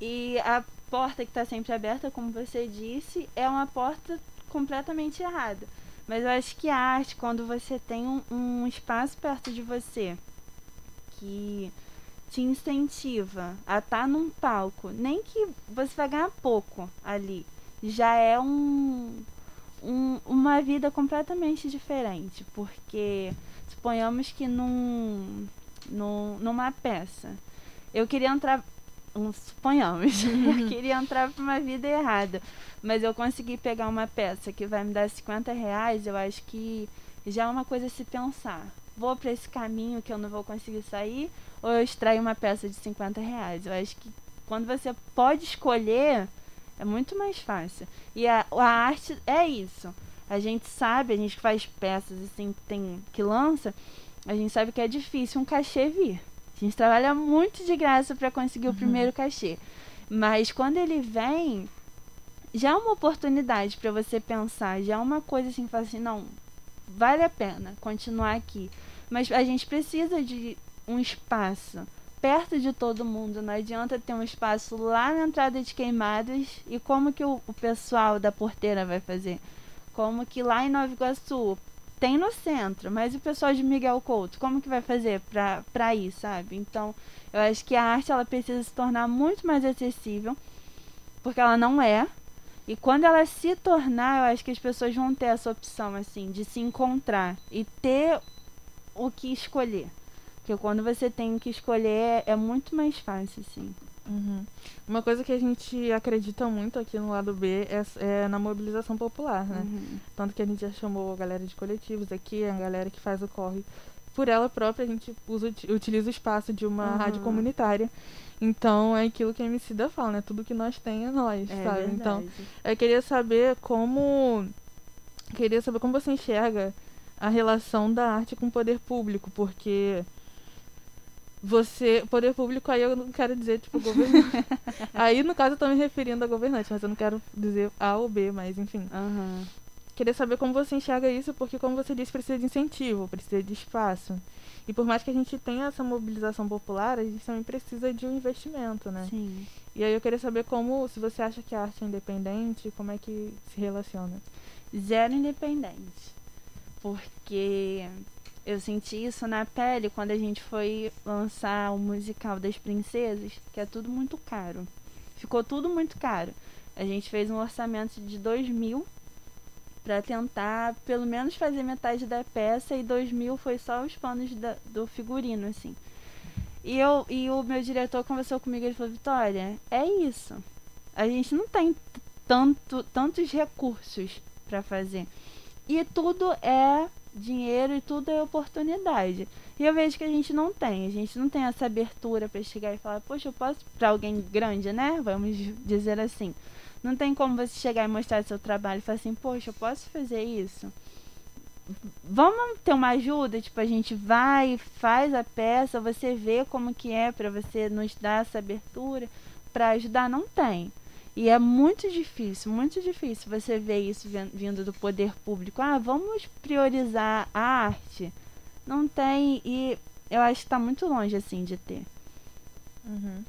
Speaker 2: E a porta que está sempre aberta, como você disse, é uma porta completamente errada. Mas eu acho que a arte, quando você tem um, um espaço perto de você que te incentiva a estar tá num palco, nem que você vai ganhar pouco ali, já é um, um, uma vida completamente diferente, porque suponhamos que num, num, numa peça, eu queria entrar, um, suponhamos, eu queria entrar para uma vida errada, mas eu consegui pegar uma peça que vai me dar 50 reais, eu acho que já é uma coisa a se pensar. Vou para esse caminho que eu não vou conseguir sair ou eu extraio uma peça de 50 reais. Eu acho que quando você pode escolher, é muito mais fácil. E a, a arte é isso. A gente sabe, a gente faz peças assim, tem que lança, a gente sabe que é difícil um cachê vir. A gente trabalha muito de graça para conseguir uhum. o primeiro cachê. Mas quando ele vem, já é uma oportunidade para você pensar, já é uma coisa assim, falar assim, não, vale a pena continuar aqui. Mas a gente precisa de um espaço perto de todo mundo. Não adianta ter um espaço lá na entrada de queimadas e como que o, o pessoal da porteira vai fazer? Como que lá em Nova Iguaçu tem no centro, mas o pessoal de Miguel Couto, como que vai fazer pra, pra ir, sabe? Então, eu acho que a arte ela precisa se tornar muito mais acessível, porque ela não é. E quando ela se tornar, eu acho que as pessoas vão ter essa opção, assim, de se encontrar e ter o que escolher. Porque quando você tem que escolher, é muito mais fácil, assim.
Speaker 1: Uhum. Uma coisa que a gente acredita muito aqui no lado B é, é na mobilização popular, né? Uhum. Tanto que a gente já chamou a galera de coletivos aqui, a galera que faz o corre por ela própria, a gente usa, utiliza o espaço de uma uhum. rádio comunitária. Então é aquilo que a Emicida fala, né? Tudo que nós tem é nós, é sabe? Verdade. Então, eu queria saber como. Queria saber como você enxerga a relação da arte com o poder público, porque você, poder público, aí eu não quero dizer, tipo, governante. aí, no caso, eu tô me referindo a governante, mas eu não quero dizer A ou B, mas enfim.
Speaker 2: Uhum.
Speaker 1: Queria saber como você enxerga isso, porque, como você disse, precisa de incentivo, precisa de espaço. E por mais que a gente tenha essa mobilização popular, a gente também precisa de um investimento, né?
Speaker 2: Sim.
Speaker 1: E aí eu queria saber como, se você acha que a arte é independente, como é que se relaciona?
Speaker 2: Zero independente. Porque eu senti isso na pele quando a gente foi lançar o musical das princesas, que é tudo muito caro. Ficou tudo muito caro. A gente fez um orçamento de dois mil para tentar pelo menos fazer metade da peça e dois mil foi só os panos da, do figurino, assim. E, eu, e o meu diretor conversou comigo, ele falou, Vitória, é isso. A gente não tem tanto, tantos recursos para fazer. E tudo é dinheiro e tudo é oportunidade. E eu vejo que a gente não tem, a gente não tem essa abertura para chegar e falar, poxa, eu posso para alguém grande, né? Vamos dizer assim. Não tem como você chegar e mostrar seu trabalho e falar assim, poxa, eu posso fazer isso. Vamos ter uma ajuda, tipo, a gente vai, faz a peça, você vê como que é para você nos dar essa abertura para ajudar, não tem. E é muito difícil, muito difícil você ver isso vindo do poder público. Ah, vamos priorizar a arte. Não tem, e eu acho que está muito longe, assim, de ter.
Speaker 1: Uhum.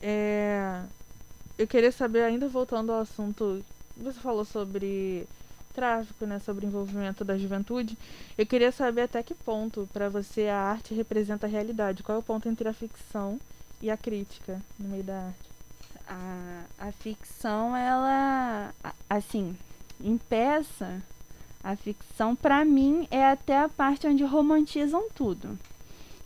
Speaker 1: É, eu queria saber, ainda voltando ao assunto, você falou sobre tráfico, né, sobre envolvimento da juventude. Eu queria saber até que ponto, para você, a arte representa a realidade. Qual é o ponto entre a ficção e a crítica no meio da arte?
Speaker 2: A, a ficção, ela, assim, em peça, a ficção, para mim, é até a parte onde romantizam tudo.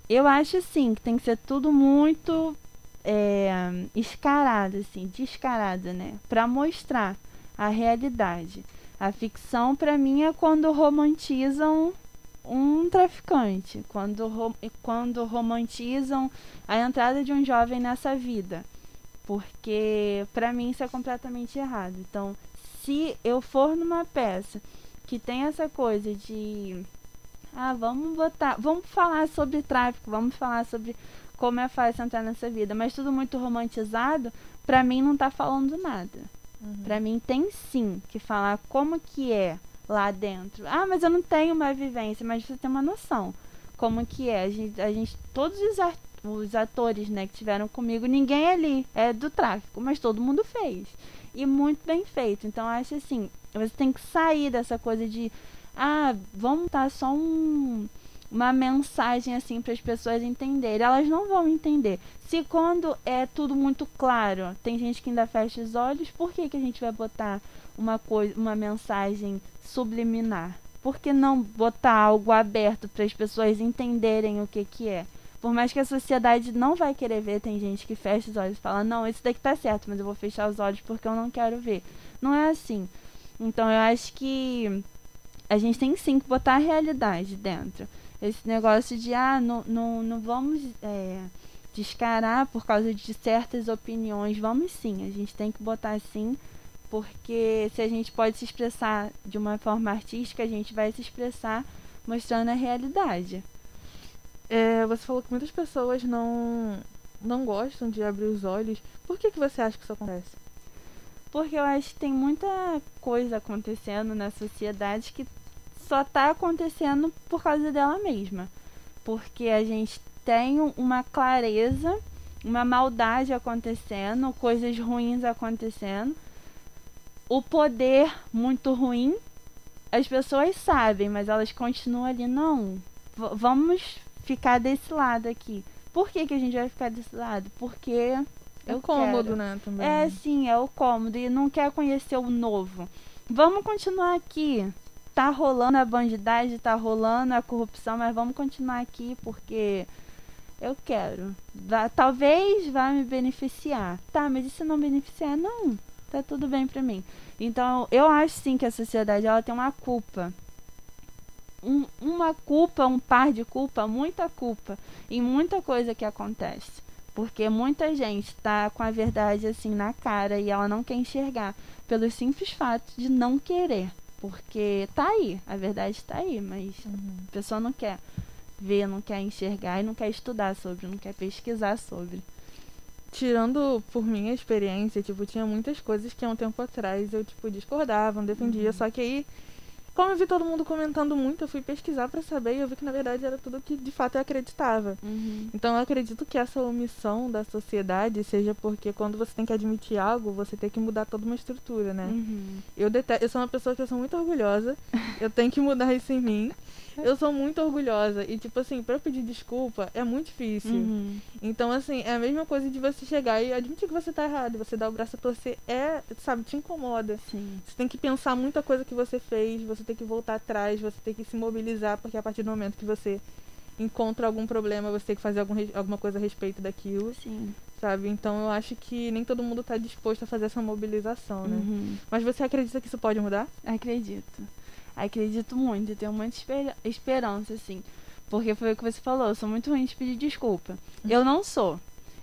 Speaker 2: Eu acho, sim, que tem que ser tudo muito é, escarado, assim, descarado, né? Para mostrar a realidade. A ficção, para mim, é quando romantizam um traficante, quando, quando romantizam a entrada de um jovem nessa vida porque para mim isso é completamente errado. Então, se eu for numa peça que tem essa coisa de ah, vamos botar, vamos falar sobre tráfico, vamos falar sobre como é fácil entrar nessa vida, mas tudo muito romantizado, para mim não tá falando nada. Uhum. Para mim tem sim que falar como que é lá dentro. Ah, mas eu não tenho uma vivência, mas você tem uma noção como que é. A gente, a gente todos os artistas os atores, né, que tiveram comigo, ninguém ali é do tráfico, mas todo mundo fez. E muito bem feito. Então acho assim, você tem que sair dessa coisa de ah, vamos dar só um uma mensagem assim para as pessoas entenderem. Elas não vão entender. Se quando é tudo muito claro, tem gente que ainda fecha os olhos, por que, que a gente vai botar uma coisa, uma mensagem subliminar? Por que não botar algo aberto para as pessoas entenderem o que que é? Por mais que a sociedade não vai querer ver, tem gente que fecha os olhos e fala: Não, esse daqui tá certo, mas eu vou fechar os olhos porque eu não quero ver. Não é assim. Então eu acho que a gente tem sim que botar a realidade dentro. Esse negócio de, ah, não, não, não vamos é, descarar por causa de certas opiniões. Vamos sim, a gente tem que botar sim, porque se a gente pode se expressar de uma forma artística, a gente vai se expressar mostrando a realidade.
Speaker 1: É, você falou que muitas pessoas não, não gostam de abrir os olhos. Por que, que você acha que isso acontece?
Speaker 2: Porque eu acho que tem muita coisa acontecendo na sociedade que só tá acontecendo por causa dela mesma. Porque a gente tem uma clareza, uma maldade acontecendo, coisas ruins acontecendo. O poder muito ruim, as pessoas sabem, mas elas continuam ali, não. vamos ficar desse lado aqui. Por que, que a gente vai ficar desse lado? Porque
Speaker 1: É
Speaker 2: eu
Speaker 1: cômodo,
Speaker 2: quero.
Speaker 1: né? Também.
Speaker 2: É, sim, é o cômodo e não quer conhecer o novo. Vamos continuar aqui. Tá rolando a bandidagem, tá rolando a corrupção, mas vamos continuar aqui porque eu quero. Vá- talvez vá me beneficiar. Tá, mas e se não beneficiar? Não. Tá tudo bem pra mim. Então, eu acho sim que a sociedade ela tem uma culpa. Um- uma culpa, um par de culpa, muita culpa em muita coisa que acontece. Porque muita gente tá com a verdade assim na cara e ela não quer enxergar pelo simples fato de não querer. Porque tá aí, a verdade tá aí, mas
Speaker 1: Uhum.
Speaker 2: a pessoa não quer ver, não quer enxergar e não quer estudar sobre, não quer pesquisar sobre.
Speaker 1: Tirando por minha experiência, tipo, tinha muitas coisas que há um tempo atrás eu, tipo, discordava, não defendia.
Speaker 2: Uhum.
Speaker 1: Só que aí, como eu vi todo mundo comentando muito, eu fui pesquisar pra saber e eu vi que na verdade era tudo que de fato eu acreditava. Então eu acredito que essa omissão da sociedade seja porque quando você tem que admitir algo, você tem que mudar toda uma estrutura, né?
Speaker 2: Uhum.
Speaker 1: Eu detesto, eu sou uma pessoa que eu sou muito orgulhosa. eu tenho que mudar isso em mim. Eu sou muito orgulhosa e tipo assim, pra eu pedir desculpa é muito difícil.
Speaker 2: Uhum.
Speaker 1: Então assim, é a mesma coisa de você chegar e admitir que você tá errado, você dar o braço a torcer é, sabe, te incomoda.
Speaker 2: Sim.
Speaker 1: Você tem que pensar muita coisa que você fez, você tem que voltar atrás, você tem que se mobilizar, porque a partir do momento que você encontra algum problema, você tem que fazer algum, alguma coisa a respeito daquilo,
Speaker 2: Sim.
Speaker 1: sabe? Então eu acho que nem todo mundo tá disposto a fazer essa mobilização, né?
Speaker 2: Uhum.
Speaker 1: Mas você acredita que isso pode mudar?
Speaker 2: Acredito. Acredito muito. Tenho muita esper- esperança, assim. Porque foi o que você falou, eu sou muito ruim de pedir desculpa. Eu não sou.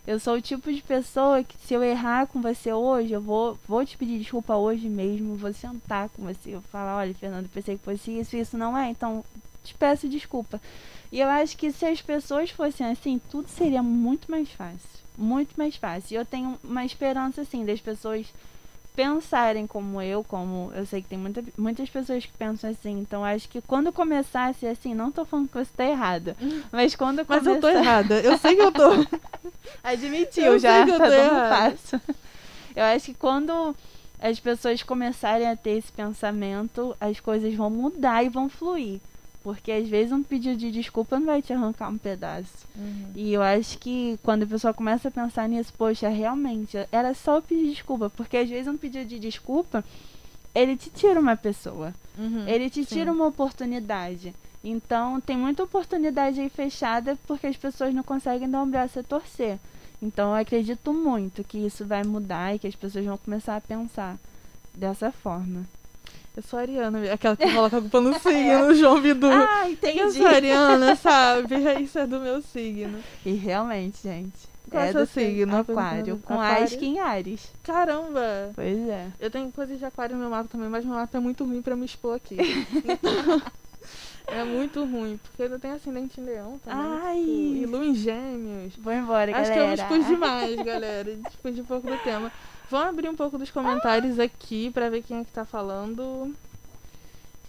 Speaker 2: Eu sou o tipo de pessoa que se eu errar com você hoje, eu vou, vou te pedir desculpa hoje mesmo, vou sentar com você, eu falar, olha, Fernando, pensei que fosse isso, isso não é, então te peço desculpa. E eu acho que se as pessoas fossem assim, tudo seria muito mais fácil. Muito mais fácil. E eu tenho uma esperança, assim, das pessoas pensarem como eu, como eu sei que tem muita, muitas pessoas que pensam assim, então acho que quando começar a ser assim, não tô falando que você tá errada, mas quando
Speaker 1: Mas
Speaker 2: começar...
Speaker 1: eu tô errada, eu sei que eu tô.
Speaker 2: Admitiu,
Speaker 1: Eu
Speaker 2: já
Speaker 1: sei que eu
Speaker 2: tá
Speaker 1: tô errada.
Speaker 2: passo. Eu acho que quando as pessoas começarem a ter esse pensamento, as coisas vão mudar e vão fluir. Porque às vezes um pedido de desculpa não vai te arrancar um pedaço. E eu acho que quando a pessoa começa a pensar nisso, poxa, realmente, era só pedir desculpa. Porque às vezes um pedido de desculpa, ele te tira uma pessoa.
Speaker 1: Uhum,
Speaker 2: Ele te
Speaker 1: sim.
Speaker 2: tira uma oportunidade. Então, tem muita oportunidade aí fechada porque as pessoas não conseguem dar um braço a torcer. Então, eu acredito muito que isso vai mudar e que as pessoas vão começar a pensar dessa forma.
Speaker 1: Eu sou a Ariana, aquela que coloca a culpa no signo, no João Bidu.
Speaker 2: Ah,
Speaker 1: Eu sou a Ariana, sabe? Isso é do meu signo.
Speaker 2: E realmente, gente.
Speaker 1: Qual é
Speaker 2: é do
Speaker 1: signo?
Speaker 2: Aquário, com
Speaker 1: Aquário?
Speaker 2: Ares em Ares.
Speaker 1: Caramba!
Speaker 2: Pois é.
Speaker 1: Eu tenho coisas de aquário no meu mapa também, mas meu mapa é muito ruim pra me expor aqui. É muito ruim, porque eu tenho ascendente em leão também.
Speaker 2: Ai.
Speaker 1: tipo, e lua em gêmeos.
Speaker 2: Vou embora,
Speaker 1: Acho que eu me
Speaker 2: galera.
Speaker 1: expus demais, galera. Expus um pouco do tema. Vamos abrir um pouco dos comentários aqui pra ver quem é que tá falando.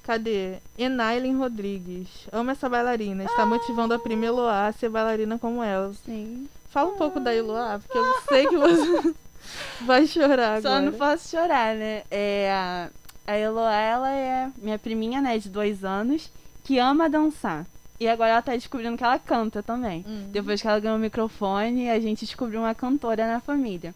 Speaker 1: Cadê? Enailen Rodrigues. Amo essa bailarina. Está motivando a prima Eloá a ser bailarina como ela.
Speaker 2: Sim.
Speaker 1: Fala um pouco da Eloá, porque eu sei que você vai chorar
Speaker 2: Só
Speaker 1: agora.
Speaker 2: não posso chorar, né? É, a, a Eloá, ela é minha priminha, né, de dois anos, que ama dançar. E agora ela tá descobrindo que ela canta também.
Speaker 1: Hum.
Speaker 2: Depois que ela ganhou o microfone, a gente descobriu uma cantora na família.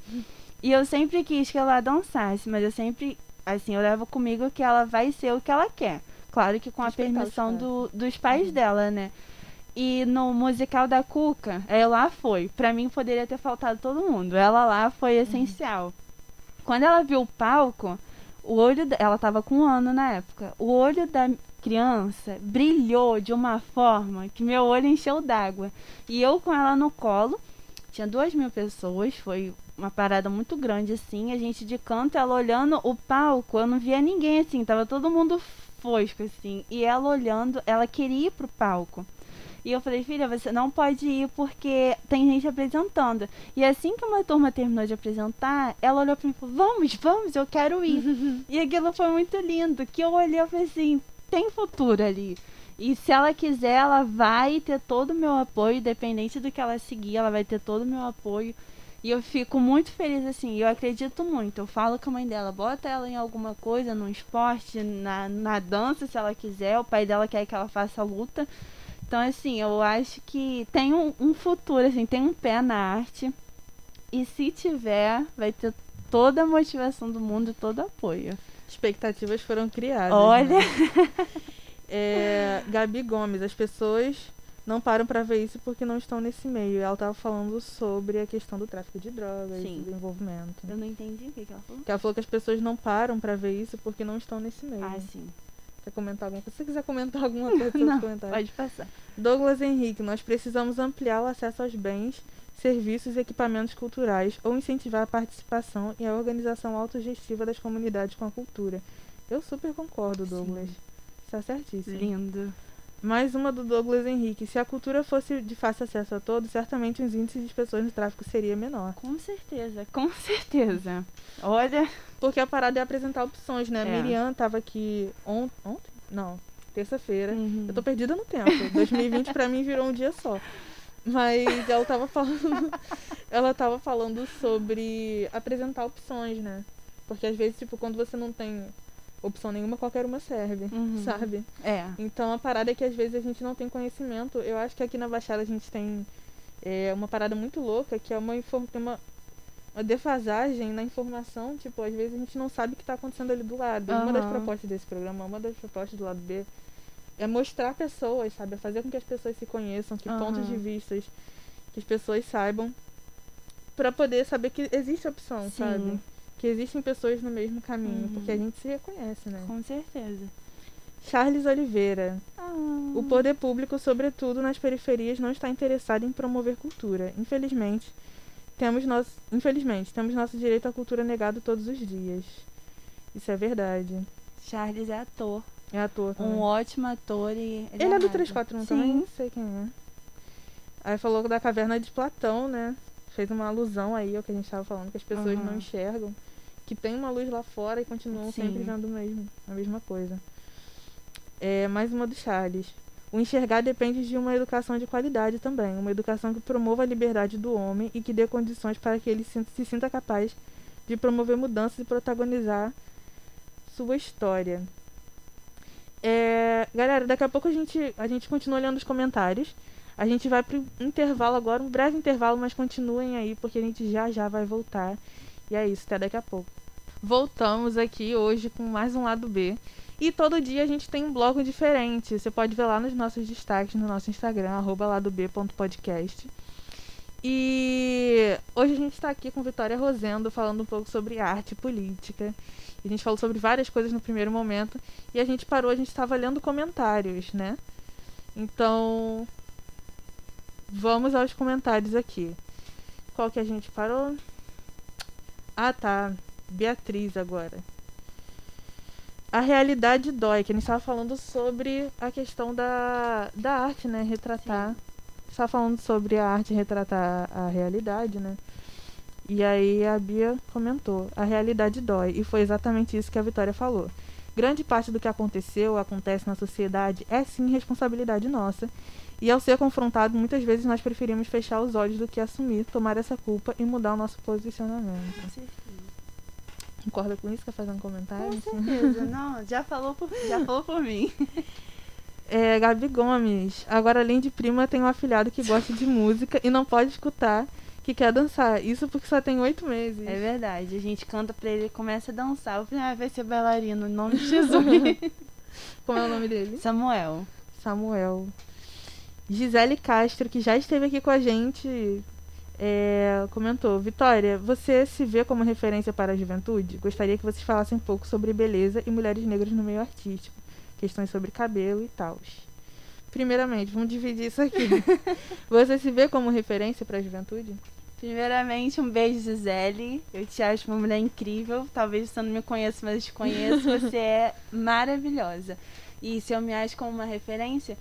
Speaker 2: E eu sempre quis que ela dançasse, mas eu sempre, assim, eu levo comigo que ela vai ser o que ela quer. Claro que com a permissão do, dos pais
Speaker 1: Uhum.
Speaker 2: dela, né? E no musical da Cuca, ela lá foi. Pra mim poderia ter faltado todo mundo. Ela lá foi essencial. Quando ela viu o palco, o olho ela tava com um ano na época. O olho da criança brilhou de uma forma que meu olho encheu d'água. E eu com ela no colo, tinha duas mil pessoas, foi uma parada muito grande assim. A gente de canto, ela olhando o palco, eu não via ninguém assim, tava todo mundo fosco assim. E ela olhando, ela queria ir pro palco. E eu falei, filha, você não pode ir porque tem gente apresentando. E assim que uma turma terminou de apresentar, ela olhou pra mim e falou, vamos, vamos, eu quero ir. e aquilo foi muito lindo, que eu olhei e falei assim, tem futuro ali. E se ela quiser, ela vai ter todo o meu apoio, independente do que ela seguir, ela vai ter todo o meu apoio. E eu fico muito feliz assim, eu acredito muito. Eu falo com a mãe dela, bota ela em alguma coisa, no esporte, na, na dança, se ela quiser. O pai dela quer que ela faça luta. Então, assim, eu acho que tem um, um futuro, assim, tem um pé na arte. E se tiver, vai ter toda a motivação do mundo e todo o apoio.
Speaker 1: Expectativas foram criadas.
Speaker 2: Olha.
Speaker 1: Né? é, Gabi Gomes, as pessoas não param para ver isso porque não estão nesse meio. Ela estava falando sobre a questão do tráfico de drogas, Sim. do envolvimento.
Speaker 2: Eu não entendi o que, que ela falou.
Speaker 1: Que ela falou que as pessoas não param para ver isso porque não estão nesse meio.
Speaker 2: Ah, sim.
Speaker 1: Quer comentar alguma coisa? Se você quiser comentar alguma coisa
Speaker 2: não,
Speaker 1: comentário.
Speaker 2: Pode passar.
Speaker 1: Douglas Henrique, nós precisamos ampliar o acesso aos bens, serviços e equipamentos culturais ou incentivar a participação e a organização autogestiva das comunidades com a cultura. Eu super concordo, Douglas. Sim. Está certíssimo.
Speaker 2: Lindo.
Speaker 1: Mais uma do Douglas Henrique. Se a cultura fosse de fácil acesso a todos, certamente os índices de pessoas no tráfico seria menor.
Speaker 2: Com certeza, com certeza. Olha.
Speaker 1: Porque a parada é apresentar opções, né? É. A Miriam estava aqui ont ontem? Não, terça-feira. Uhum. Eu tô perdida no tempo. 2020 para mim virou um dia só. Mas ela tava falando. ela tava falando sobre apresentar opções, né? Porque às vezes, tipo, quando você não tem opção nenhuma, qualquer uma serve, uhum. sabe?
Speaker 2: É.
Speaker 1: Então a parada é que às vezes a gente não tem conhecimento. Eu acho que aqui na Baixada a gente tem é, uma parada muito louca, que é uma, uma, uma defasagem na informação. Tipo, às vezes a gente não sabe o que está acontecendo ali do lado. Uhum. Uma das propostas desse programa, uma das propostas do lado B, é mostrar pessoas, sabe? É fazer com que as pessoas se conheçam, que uhum. pontos de vista que as pessoas saibam, para poder saber que existe opção, Sim. sabe? Que existem pessoas no mesmo caminho, uhum. porque a gente se reconhece, né?
Speaker 2: Com certeza.
Speaker 1: Charles Oliveira. Ah. O poder público, sobretudo nas periferias, não está interessado em promover cultura. Infelizmente, temos nosso, infelizmente, temos nosso direito à cultura negado todos os dias. Isso é verdade.
Speaker 2: Charles é ator.
Speaker 1: É ator também.
Speaker 2: Um ótimo ator e.
Speaker 1: Ele, ele é do 341 também? Não sei quem é. Aí falou da caverna de Platão, né? Fez uma alusão aí ao que a gente estava falando, que as pessoas uhum. não enxergam que tem uma luz lá fora e continuam Sim. sempre vendo mesmo, a mesma coisa. É, mais uma do Charles. O enxergar depende de uma educação de qualidade também, uma educação que promova a liberdade do homem e que dê condições para que ele se, se sinta capaz de promover mudanças e protagonizar sua história. É, galera, daqui a pouco a gente, a gente continua olhando os comentários. A gente vai para intervalo agora, um breve intervalo, mas continuem aí, porque a gente já já vai voltar. E é isso, até daqui a pouco. Voltamos aqui hoje com mais um lado B. E todo dia a gente tem um blog diferente. Você pode ver lá nos nossos destaques no nosso Instagram, ladob.podcast. E hoje a gente está aqui com Vitória Rosendo falando um pouco sobre arte e política. A gente falou sobre várias coisas no primeiro momento. E a gente parou, a gente estava lendo comentários, né? Então, vamos aos comentários aqui. Qual que a gente parou? Ah, tá. Beatriz agora. A realidade dói, que a gente estava falando sobre a questão da, da arte, né? Retratar. Estava falando sobre a arte retratar a realidade, né? E aí a Bia comentou: a realidade dói. E foi exatamente isso que a Vitória falou. Grande parte do que aconteceu, acontece na sociedade, é sim responsabilidade nossa. E ao ser confrontado, muitas vezes nós preferimos fechar os olhos do que assumir, tomar essa culpa e mudar o nosso posicionamento. Com certeza. Concorda com isso? Quer fazer um comentário?
Speaker 2: Com certeza, não, já falou por, já falou por mim.
Speaker 1: É, Gabi Gomes. Agora, além de prima, tem um afilhado que gosta de música e não pode escutar, que quer dançar. Isso porque só tem oito meses.
Speaker 2: É verdade. A gente canta pra ele e começa a dançar. Eu falei, ah, vai ser bailarino, em nome de Jesus.
Speaker 1: Como é o nome dele?
Speaker 2: Samuel.
Speaker 1: Samuel. Gisele Castro, que já esteve aqui com a gente, é, comentou: Vitória, você se vê como referência para a juventude? Gostaria que vocês falassem um pouco sobre beleza e mulheres negras no meio artístico, questões sobre cabelo e tal. Primeiramente, vamos dividir isso aqui. você se vê como referência para a juventude?
Speaker 2: Primeiramente, um beijo, Gisele. Eu te acho uma mulher incrível. Talvez você não me conheça, mas eu te conheço. Você é maravilhosa. E se eu me acho como uma referência,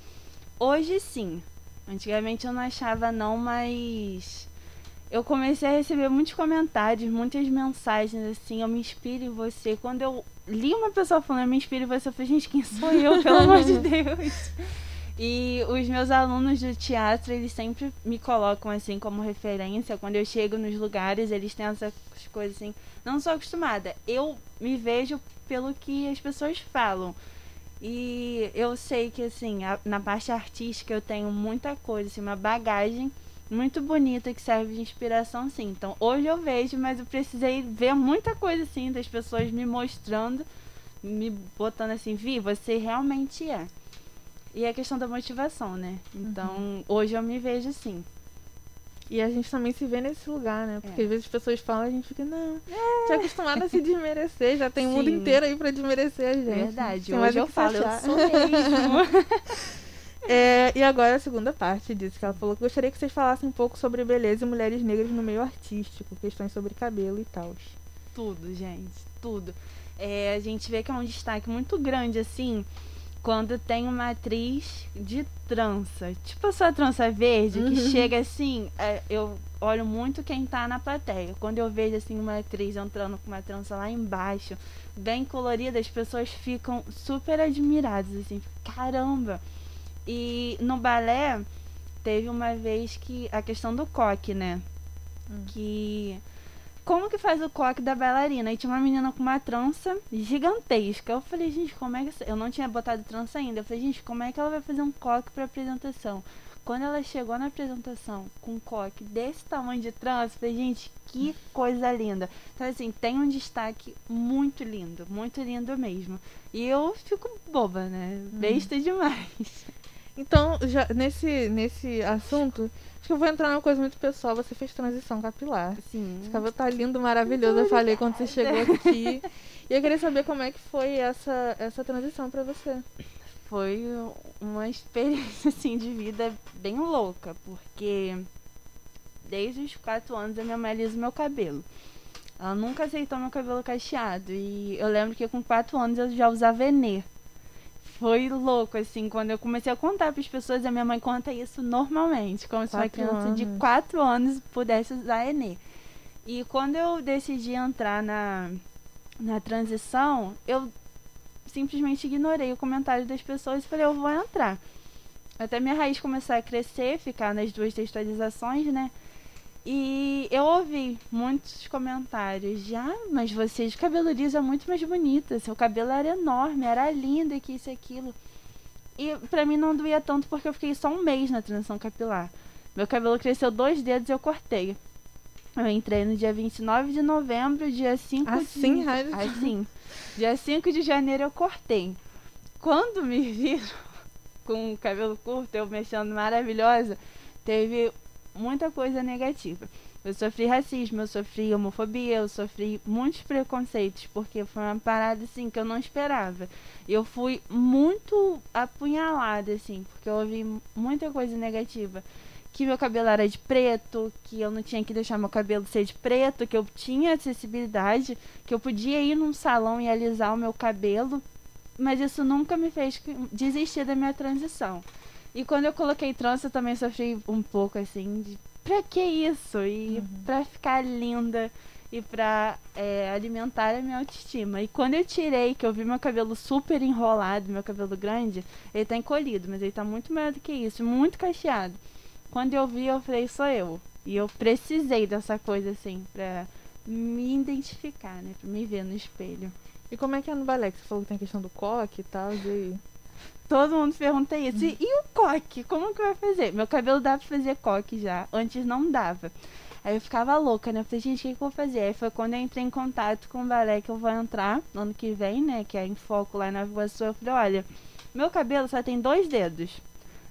Speaker 2: hoje sim. Antigamente eu não achava não, mas eu comecei a receber muitos comentários, muitas mensagens assim, eu me inspiro em você. Quando eu li uma pessoa falando, eu me inspiro em você, eu falei, gente, quem sou eu, pelo amor de Deus? E os meus alunos do teatro, eles sempre me colocam assim como referência. Quando eu chego nos lugares, eles têm essas coisas assim. Não sou acostumada. Eu me vejo pelo que as pessoas falam. E eu sei que assim, a, na parte artística eu tenho muita coisa, assim, uma bagagem muito bonita que serve de inspiração, sim. Então, hoje eu vejo, mas eu precisei ver muita coisa, assim, das pessoas me mostrando, me botando assim, Vi, você realmente é. E é a questão da motivação, né? Então, uhum. hoje eu me vejo assim.
Speaker 1: E a gente também se vê nesse lugar, né? Porque é. às vezes as pessoas falam, a gente fica, não, é. tô acostumada a se desmerecer, já tem o mundo inteiro aí pra desmerecer a gente.
Speaker 2: Verdade, tem hoje eu falo, eu sou mesmo.
Speaker 1: É, e agora a segunda parte disso que ela falou. Que gostaria que vocês falassem um pouco sobre beleza e mulheres negras no meio artístico, questões sobre cabelo e tal.
Speaker 2: Tudo, gente, tudo. É, a gente vê que é um destaque muito grande, assim, quando tem uma atriz de trança. Tipo a sua trança verde, uhum. que chega assim, é, eu olho muito quem tá na plateia. Quando eu vejo, assim, uma atriz entrando com uma trança lá embaixo, bem colorida, as pessoas ficam super admiradas, assim, caramba! E no balé, teve uma vez que. A questão do coque, né? Hum. Que. Como que faz o coque da bailarina? E tinha uma menina com uma trança gigantesca. Eu falei, gente, como é que. Eu não tinha botado trança ainda. Eu falei, gente, como é que ela vai fazer um coque pra apresentação? Quando ela chegou na apresentação com um coque desse tamanho de trança, eu falei, gente, que coisa linda. Então, assim, tem um destaque muito lindo, muito lindo mesmo. E eu fico boba, né? Hum. Besta demais.
Speaker 1: Então, já nesse, nesse assunto, acho que eu vou entrar numa coisa muito pessoal. Você fez transição capilar.
Speaker 2: Sim.
Speaker 1: Esse cabelo tá lindo, maravilhoso. Eu falei quando você chegou aqui. e eu queria saber como é que foi essa, essa transição para você.
Speaker 2: Foi uma experiência, assim, de vida bem louca, porque desde os quatro anos eu me amalizo meu cabelo. Ela nunca aceitou meu cabelo cacheado. E eu lembro que com quatro anos eu já usava Enê foi louco, assim, quando eu comecei a contar para as pessoas, a minha mãe conta isso normalmente, como se uma criança anos. de 4 anos pudesse usar Enê. E quando eu decidi entrar na, na transição, eu simplesmente ignorei o comentário das pessoas e falei, eu vou entrar. Até minha raiz começar a crescer, ficar nas duas textualizações, né? E eu ouvi muitos comentários de, ah, mas você de cabelo liso é muito mais bonita, seu cabelo era enorme, era lindo, e que isso e aquilo. E pra mim não doía tanto porque eu fiquei só um mês na transição capilar. Meu cabelo cresceu dois dedos e eu cortei. Eu entrei no dia 29 de novembro, dia 5
Speaker 1: assim,
Speaker 2: de... Assim, dia 5 de janeiro eu cortei. Quando me viram com o cabelo curto, eu mexendo maravilhosa, teve muita coisa negativa. Eu sofri racismo, eu sofri homofobia, eu sofri muitos preconceitos, porque foi uma parada assim que eu não esperava. Eu fui muito apunhalada, assim, porque eu ouvi muita coisa negativa. Que meu cabelo era de preto, que eu não tinha que deixar meu cabelo ser de preto, que eu tinha acessibilidade, que eu podia ir num salão e alisar o meu cabelo, mas isso nunca me fez desistir da minha transição. E quando eu coloquei trança, eu também sofri um pouco assim de pra que isso? E uhum. pra ficar linda e pra é, alimentar a minha autoestima. E quando eu tirei, que eu vi meu cabelo super enrolado, meu cabelo grande, ele tá encolhido, mas ele tá muito maior do que isso, muito cacheado. Quando eu vi, eu falei, sou eu. E eu precisei dessa coisa assim, pra me identificar, né? Pra me ver no espelho.
Speaker 1: E como é que é no balé? Que você falou que tem a questão do coque e tal, e
Speaker 2: Todo mundo pergunta isso. E, e o coque? Como que vai fazer? Meu cabelo dá pra fazer coque já. Antes não dava. Aí eu ficava louca, né? Eu falei, gente, o que, que eu vou fazer? Aí foi quando eu entrei em contato com o balé que eu vou entrar no ano que vem, né? Que é em foco lá na Iguaçu. Eu falei, olha, meu cabelo só tem dois dedos.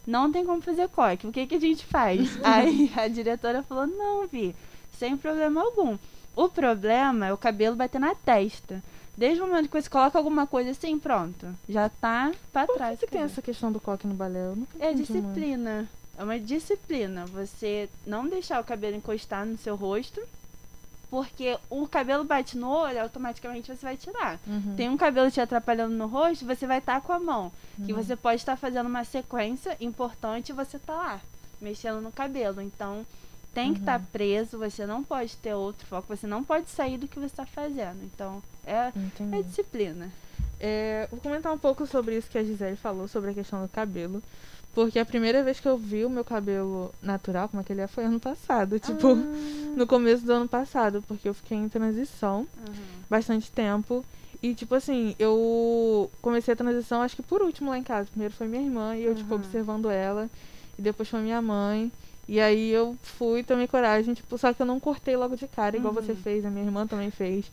Speaker 2: Não tem como fazer coque. O que, que a gente faz? Aí a diretora falou, não, Vi, sem problema algum. O problema é o cabelo bater na testa. Desde o momento que você coloca alguma coisa assim, pronto. Já tá pra
Speaker 1: Por
Speaker 2: trás.
Speaker 1: Por que tem essa questão do coque no balé?
Speaker 2: é disciplina. Muito. É uma disciplina. Você não deixar o cabelo encostar no seu rosto. Porque o cabelo bate no olho, automaticamente você vai tirar. Uhum. Tem um cabelo te atrapalhando no rosto, você vai estar tá com a mão. Uhum. Que você pode estar tá fazendo uma sequência importante e você tá lá, mexendo no cabelo. Então, tem que estar
Speaker 1: Uhum.
Speaker 2: preso, você não pode ter outro foco, você não pode sair do que você está fazendo. Então, é,
Speaker 1: Entendi.
Speaker 2: é disciplina.
Speaker 1: É, vou comentar um pouco sobre isso que a Gisele falou, sobre a questão do cabelo. Porque a primeira vez que eu vi o meu cabelo natural, como é que ele é, foi ano passado. Tipo,
Speaker 2: Ah,
Speaker 1: no começo do ano passado, porque eu fiquei em transição
Speaker 2: aham.
Speaker 1: bastante tempo. E, tipo assim, eu comecei a transição, acho que por último lá em casa. Primeiro foi minha irmã, e eu, tipo,
Speaker 2: Aham.
Speaker 1: observando ela. E depois foi minha mãe. E aí eu fui, tomei coragem, tipo, só que eu não cortei logo de cara, igual você
Speaker 2: Uhum.
Speaker 1: fez, a minha irmã também fez.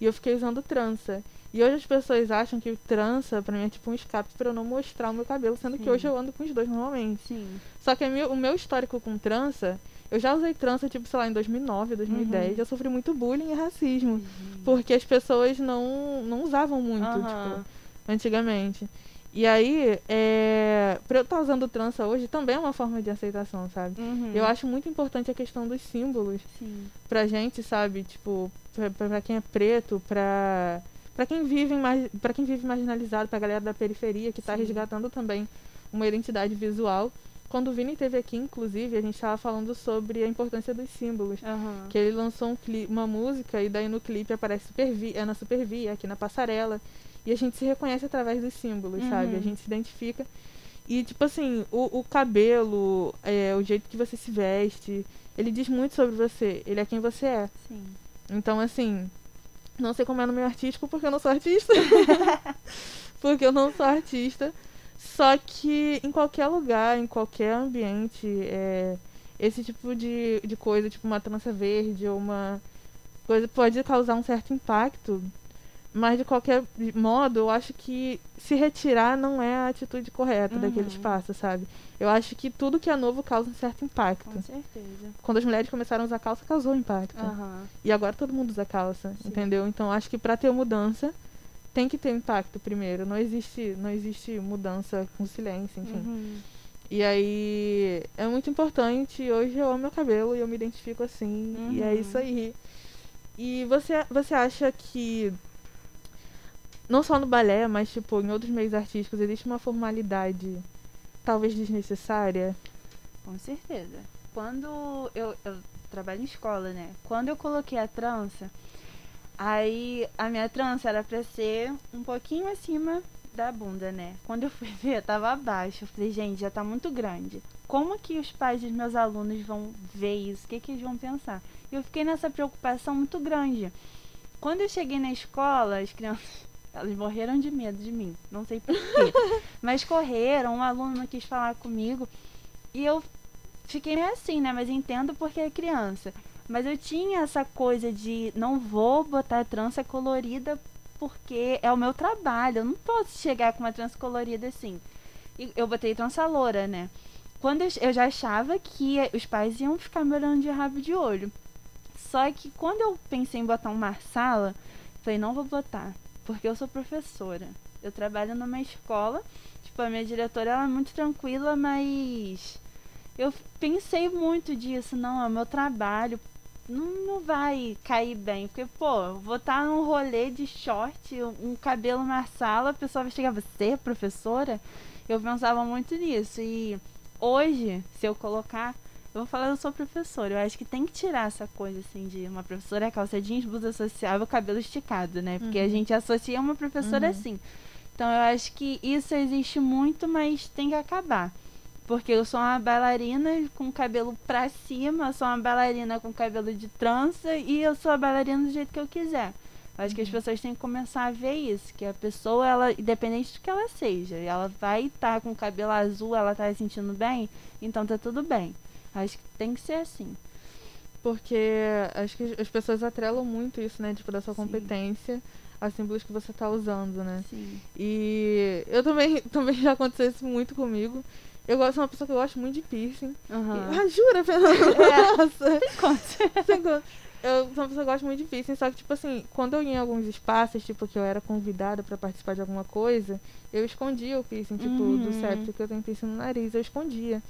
Speaker 1: E eu fiquei usando trança. E hoje as pessoas acham que trança, pra mim, é tipo um escape pra eu não mostrar o meu cabelo, sendo que
Speaker 2: Sim.
Speaker 1: hoje eu ando com os dois normalmente.
Speaker 2: Sim.
Speaker 1: Só que o meu histórico com trança, eu já usei trança, tipo, sei lá, em 2009, 2010.
Speaker 2: Uhum.
Speaker 1: Eu sofri muito bullying e racismo. Porque as pessoas não, não usavam muito,
Speaker 2: Aham.
Speaker 1: tipo, antigamente. E aí, é, pra eu estar usando trança hoje também é uma forma de aceitação, sabe?
Speaker 2: Uhum.
Speaker 1: Eu acho muito importante a questão dos símbolos
Speaker 2: Sim.
Speaker 1: pra gente, sabe? Tipo, pra quem é preto, pra, pra quem vive mais, para quem vive marginalizado, pra galera da periferia que tá
Speaker 2: Sim.
Speaker 1: resgatando também uma identidade visual. Quando o Vini esteve aqui, inclusive, a gente tava falando sobre a importância dos símbolos.
Speaker 2: Aham.
Speaker 1: Que ele lançou um cli- uma música e daí no clipe aparece Supervi, é na Supervia, aqui na passarela. E a gente se reconhece através dos símbolos, sabe?
Speaker 2: Uhum.
Speaker 1: A gente se identifica. E, tipo assim, o, o cabelo, é, o jeito que você se veste, ele diz muito sobre você. Ele é quem você é.
Speaker 2: Sim.
Speaker 1: Então, assim, não sei como é no meio artístico porque eu não sou artista. porque eu não sou artista. Só que em qualquer lugar, em qualquer ambiente, é, esse tipo de, de coisa, tipo uma trança verde ou uma coisa, pode causar um certo impacto. Mas de qualquer modo, eu acho que se retirar não é a atitude correta daquele
Speaker 2: Uhum.
Speaker 1: espaço, sabe? Eu acho que tudo que é novo causa um certo impacto.
Speaker 2: Com certeza.
Speaker 1: Quando as mulheres começaram a usar calça, causou impacto.
Speaker 2: Aham.
Speaker 1: E agora todo mundo usa calça,
Speaker 2: Sim.
Speaker 1: entendeu? Então acho que pra ter mudança tem que ter impacto primeiro. Não existe, não existe mudança com silêncio, enfim.
Speaker 2: Uhum.
Speaker 1: E aí é muito importante. Hoje eu amo meu cabelo e eu me identifico assim. E é
Speaker 2: Uhum.
Speaker 1: isso aí. E você, você acha que não só no balé, mas tipo em outros meios artísticos existe uma formalidade talvez desnecessária?
Speaker 2: Com certeza. Quando eu, eu trabalho em escola, né? Quando eu coloquei a trança, aí a minha trança era pra ser um pouquinho acima da bunda, né? Quando eu fui ver, tava abaixo. Eu falei, gente, já tá muito grande. Como que os pais dos meus alunos vão ver isso? O que, que eles vão pensar? Eu fiquei nessa preocupação muito grande. Quando eu cheguei na escola, as crianças, elas morreram de medo de mim. Não sei porquê. Mas correram, um aluno não quis falar comigo. E eu fiquei meio assim, né? Mas entendo porque é criança. Mas eu tinha essa coisa de não vou botar trança colorida porque é o meu trabalho. Eu não posso chegar com uma trança colorida assim. E eu botei trança loura, né? Quando eu, eu já achava que os pais iam ficar me olhando de rabo de olho. Só que quando eu pensei em botar um marsala, falei, não vou botar, porque eu sou professora. Eu trabalho numa escola, tipo, a minha diretora ela é muito tranquila, mas eu pensei muito disso, não, é o meu trabalho, não, não vai cair bem, porque, pô, vou estar num rolê de short, um cabelo na sala, a pessoa vai chegar, você é professora? Eu pensava muito nisso, e hoje, se eu colocar, eu vou falar, eu sou professora, eu acho que tem que tirar essa coisa, assim, de uma professora é calça jeans, blusa social o cabelo esticado, né, porque a
Speaker 1: Uhum.
Speaker 2: gente associa uma professora
Speaker 1: Uhum.
Speaker 2: assim. Então eu acho que isso existe muito, mas tem que acabar. Porque eu sou uma bailarina com cabelo pra cima, eu sou uma bailarina com cabelo de trança e eu sou a bailarina do jeito que eu quiser. Eu acho que as pessoas têm que começar a ver isso, que a pessoa, ela, independente do que ela seja, ela vai estar com o cabelo azul, ela tá se sentindo bem, então tá tudo bem. Acho que tem que ser assim.
Speaker 1: Porque acho que as pessoas atrelam muito isso, né? Tipo, da sua
Speaker 2: Sim.
Speaker 1: competência a símbolos que você tá usando, né?
Speaker 2: Sim.
Speaker 1: E eu também, também já aconteceu isso muito comigo. Eu gosto, sou uma pessoa que eu gosto muito de piercing.
Speaker 2: Aham.
Speaker 1: Ah, jura, Fernanda?
Speaker 2: É.
Speaker 1: Nossa.
Speaker 2: Conta.
Speaker 1: Sem conta. Eu sou uma pessoa que gosta muito de piercing, só que, tipo assim, quando eu ia em alguns espaços, tipo, que eu era convidada pra participar de alguma coisa, eu escondia o piercing, tipo, do
Speaker 2: Uhum.
Speaker 1: septo, que eu tenho piercing no nariz, eu escondia.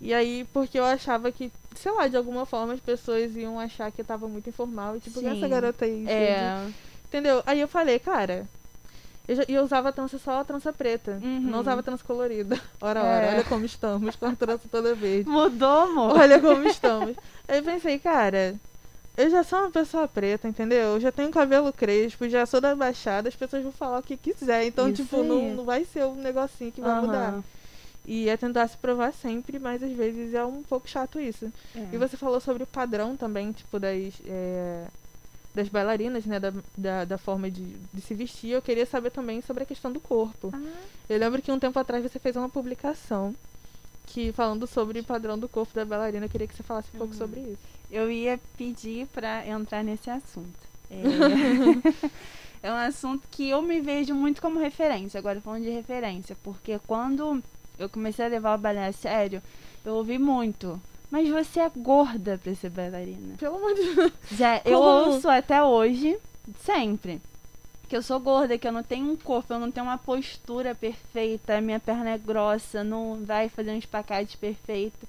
Speaker 1: E aí, porque eu achava que, sei lá, de alguma forma as pessoas iam achar que eu tava muito informal, e tipo, "Quem é essa
Speaker 2: Sim.
Speaker 1: garota aí? cheia de-"
Speaker 2: É.
Speaker 1: Entendeu? Aí eu falei, cara, Eu, já, eu usava trança só a trança preta.
Speaker 2: Uhum.
Speaker 1: Não usava trança colorida. Ora,
Speaker 2: É.
Speaker 1: ora, olha como estamos, com a trança toda verde.
Speaker 2: Mudou, amor?
Speaker 1: Olha como estamos. Aí eu pensei, cara, eu já sou uma pessoa preta, entendeu? Eu já tenho cabelo crespo, já sou da Baixada, as pessoas vão falar o que quiser. Então,
Speaker 2: Isso
Speaker 1: tipo, não, não vai ser um negocinho que vai mudar. E é tentar se provar sempre, mas às vezes é um pouco chato isso.
Speaker 2: É.
Speaker 1: E você falou sobre o padrão também, tipo, das, é, das bailarinas, né? Da, da, da forma de, de se vestir. Eu queria saber também sobre a questão do corpo.
Speaker 2: Ah,
Speaker 1: Eu lembro que um tempo atrás você fez uma publicação que falando sobre o padrão do corpo da bailarina. Eu queria que você falasse um pouco
Speaker 2: Uhum.
Speaker 1: sobre isso.
Speaker 2: eu ia pedir pra entrar nesse assunto. É... é um assunto que eu me vejo muito como referência, agora falando de referência, porque quando eu comecei a levar o balé a sério, eu ouvi muito. Mas você é gorda pra ser bailarina.
Speaker 1: Pelo amor de Deus.
Speaker 2: Já, eu
Speaker 1: Como?
Speaker 2: ouço até hoje, sempre, que eu sou gorda, que eu não tenho um corpo, eu não tenho uma postura perfeita, minha perna é grossa, não vai fazer um espacate perfeito.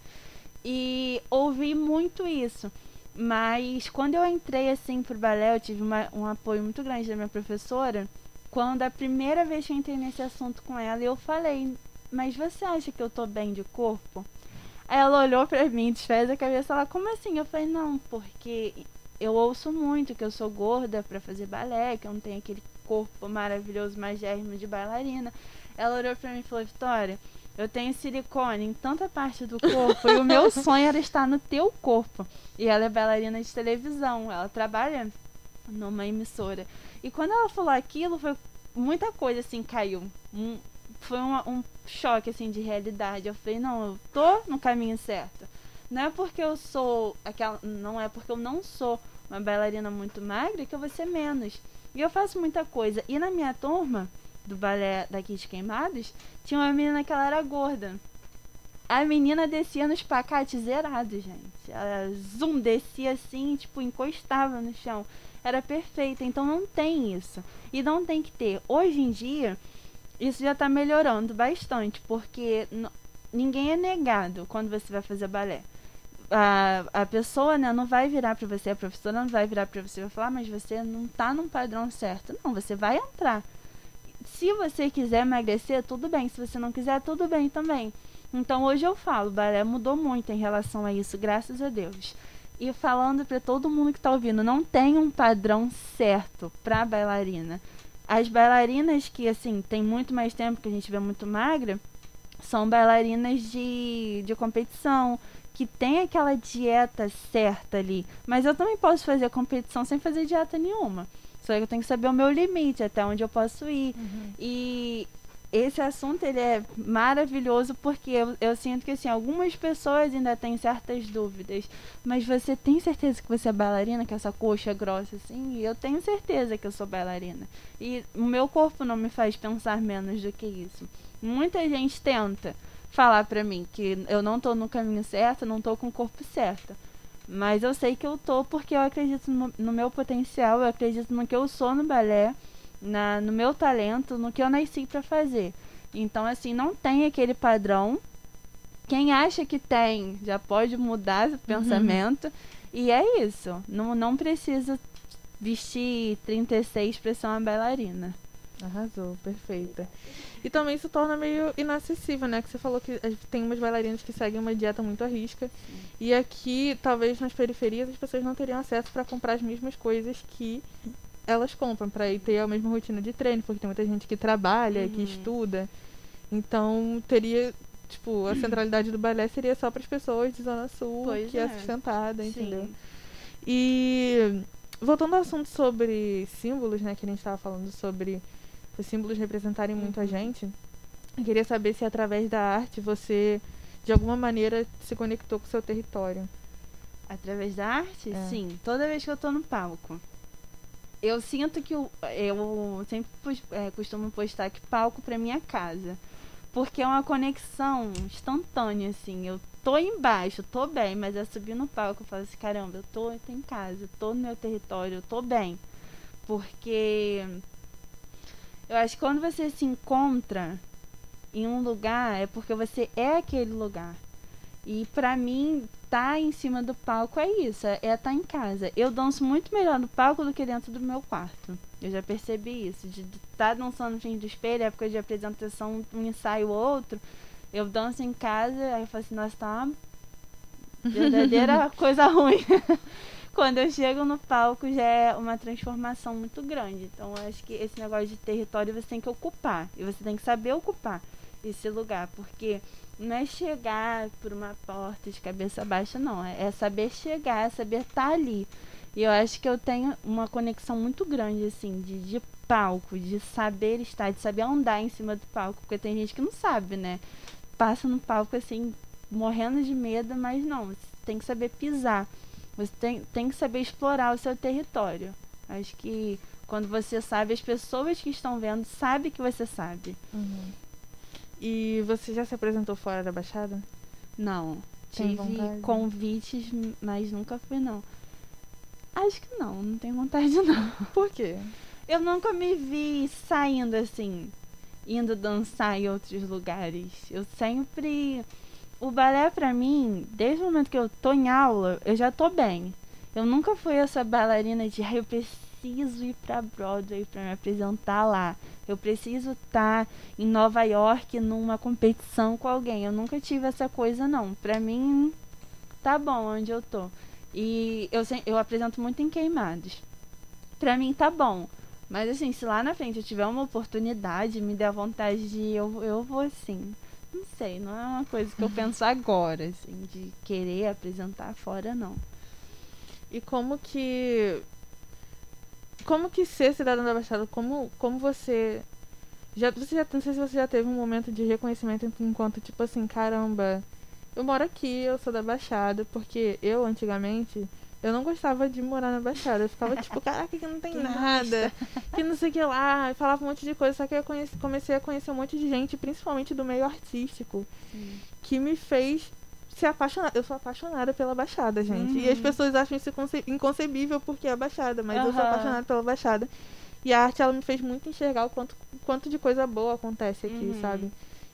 Speaker 2: E ouvi muito isso. Mas quando eu entrei assim pro balé, eu tive uma- um apoio muito grande da minha professora. Quando a primeira vez que eu entrei nesse assunto com ela, eu falei: Mas você acha que eu tô bem de corpo? Aí ela olhou pra mim, desfez a cabeça, ela, como assim? Eu falei, não, porque eu ouço muito que eu sou gorda pra fazer balé, que eu não tenho aquele corpo maravilhoso, magérrimo de bailarina. Ela olhou pra mim e falou, Vitória, eu tenho silicone em tanta parte do corpo e o meu sonho era estar no teu corpo. E ela é bailarina de televisão, ela trabalha numa emissora. E quando ela falou aquilo, foi muita coisa assim, caiu. Um- foi uma- um choque assim de realidade. Eu falei, não, eu tô no caminho certo. Não é porque eu sou aquela, não é porque eu não sou uma bailarina muito magra que eu vou ser menos. E eu faço muita coisa. E na minha turma do balé daqui de Queimados, tinha uma menina que ela era gorda. A menina descia nos pacates zerados, gente. Ela zoom descia assim, tipo, encostava no chão. Era perfeita. Então não tem isso. E não tem que ter. Hoje em dia, isso já tá melhorando bastante, porque ninguém é negado quando você vai fazer balé. A, a pessoa né, não vai virar pra você, a professora não vai virar pra você e vai falar, "Ah, mas você não tá num padrão certo. Não, você vai entrar. Se você quiser emagrecer, tudo bem. Se você não quiser, tudo bem também. Então hoje eu falo, balé mudou muito em relação a isso, graças a Deus. E falando pra todo mundo que tá ouvindo, não tem um padrão certo pra bailarina. As bailarinas que, assim, tem muito mais tempo, que a gente vê muito magra, são bailarinas de, de competição, que tem aquela dieta certa ali. Mas eu também posso fazer competição sem fazer dieta nenhuma. Só que eu tenho que saber o meu limite, até onde eu posso ir. E esse assunto ele é maravilhoso porque eu, eu sinto que assim, algumas pessoas ainda têm certas dúvidas. Mas você tem certeza que você é bailarina, que essa coxa é grossa assim? E eu tenho certeza que eu sou bailarina. E o meu corpo não me faz pensar menos do que isso. Muita gente tenta falar pra mim que eu não tô no caminho certo, não tô com o corpo certo. Mas eu sei que eu tô porque eu acredito no, no meu potencial, eu acredito no que eu sou no balé, na, no meu talento, no que eu nasci pra fazer. Então, assim, não tem aquele padrão. Quem acha que tem já pode mudar o pensamento. E é isso. Não, não precisa vestir 36 pra ser uma bailarina.
Speaker 1: Arrasou, perfeita. E também se torna meio inacessível, né? Que você falou que tem umas bailarinas que seguem uma dieta muito à risca. E aqui, talvez nas periferias, as pessoas não teriam acesso para comprar as mesmas coisas que elas compram, para ir ter a mesma rotina de treino, porque tem muita gente que trabalha, que
Speaker 2: Uhum.
Speaker 1: estuda. Então, teria, tipo, a centralidade do balé seria só para as pessoas de Zona Sul,
Speaker 2: Pois
Speaker 1: que é,
Speaker 2: é.
Speaker 1: sustentada, entendeu?
Speaker 2: Sim.
Speaker 1: E voltando ao assunto sobre símbolos, né, que a gente estava falando sobre os símbolos representarem muito a
Speaker 2: Uhum.
Speaker 1: gente, eu queria saber se através da arte você de alguma maneira se conectou com o seu território.
Speaker 2: Através da arte?
Speaker 1: É.
Speaker 2: Sim. Toda vez que eu tô no palco. Eu sinto que eu, eu sempre é, costumo postar que palco pra minha casa. Porque é uma conexão instantânea, assim. Eu tô embaixo, tô bem, mas é subir no palco eu falo assim, caramba, eu tô, eu tô em casa, eu tô no meu território, eu tô bem. Porque eu acho que quando você se encontra em um lugar, é porque você é aquele lugar. E pra mim, tá em cima do palco é isso, é estar em casa. Eu danço muito melhor no palco do que dentro do meu quarto. Eu já percebi isso. De estar tá dançando no frente do espelho, época de apresentação, um ensaio ou outro. Eu danço em casa, aí eu falo assim, nossa, tá uma verdadeira coisa ruim. Quando eu chego no palco já é uma transformação muito grande. Então eu acho que esse negócio de território você tem que ocupar. E você tem que saber ocupar esse lugar. Porque não é chegar por uma porta de cabeça baixa, não. É saber chegar, é saber estar tá ali. E eu acho que eu tenho uma conexão muito grande, assim, de, de palco, de saber estar, de saber andar em cima do palco. Porque tem gente que não sabe, né? Passa no palco, assim, morrendo de medo, mas não. Você tem que saber pisar. Você tem, tem que saber explorar o seu território. Acho que quando você sabe, as pessoas que estão vendo sabem que você sabe.
Speaker 1: Uhum. E você já se apresentou fora da Baixada?
Speaker 2: Não. Tem Tive vontade? convites, mas nunca fui, não. Acho que não, não tenho vontade, não.
Speaker 1: Por quê?
Speaker 2: Eu nunca me vi saindo assim, indo dançar em outros lugares. Eu sempre o balé para mim, desde o momento que eu tô em aula, eu já tô bem. Eu nunca fui essa bailarina de, ah, eu preciso ir para Broadway para me apresentar lá. Eu preciso estar tá em Nova York numa competição com alguém. Eu nunca tive essa coisa não. Para mim tá bom onde eu tô. E eu eu apresento muito em queimados. Para mim tá bom. Mas assim, se lá na frente eu tiver uma oportunidade, me der vontade de ir, eu, eu vou sim. Não sei, não é uma coisa que eu penso agora, assim, de querer apresentar fora, não.
Speaker 1: E como que. Como que ser cidadão da Baixada, como, como você. Já, você já, não sei se você já teve um momento de reconhecimento enquanto, tipo assim, caramba, eu moro aqui, eu sou da Baixada, porque eu, antigamente, eu não gostava de morar na Baixada. Eu ficava tipo, caraca, que não tem que nada. Que não sei o que lá. Eu falava um monte de coisa. Só que eu conheci, comecei a conhecer um monte de gente, principalmente do meio artístico, Sim. que me fez se apaixonar. Eu sou apaixonada pela Baixada, gente. Uhum. E as uhum. pessoas acham isso inconcebível porque é a Baixada, mas uhum. eu sou apaixonada pela Baixada. E a arte, ela me fez muito enxergar o quanto, quanto de coisa boa acontece aqui, uhum. sabe?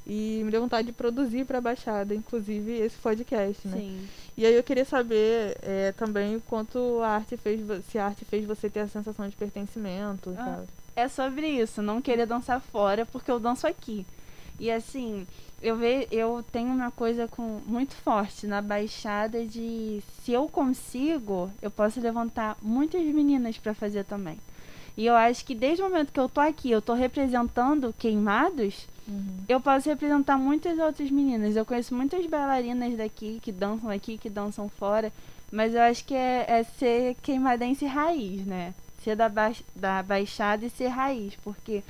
Speaker 1: E me deu vontade de produzir para a Baixada, inclusive esse podcast, né? Sim. E aí eu queria saber é, também o quanto a arte fez, se a arte fez você ter a sensação de pertencimento, ah, sabe?
Speaker 2: É sobre isso, não querer dançar fora porque eu danço aqui. E assim, eu ve, eu tenho uma coisa com muito forte na baixada de se eu consigo, eu posso levantar muitas meninas para fazer também. E eu acho que desde o momento que eu tô aqui, eu tô representando queimados, uhum. eu posso representar muitas outras meninas. Eu conheço muitas bailarinas daqui que dançam aqui, que dançam fora. Mas eu acho que é, é ser queimadense raiz, né? Ser da, ba da baixada e ser raiz. Porque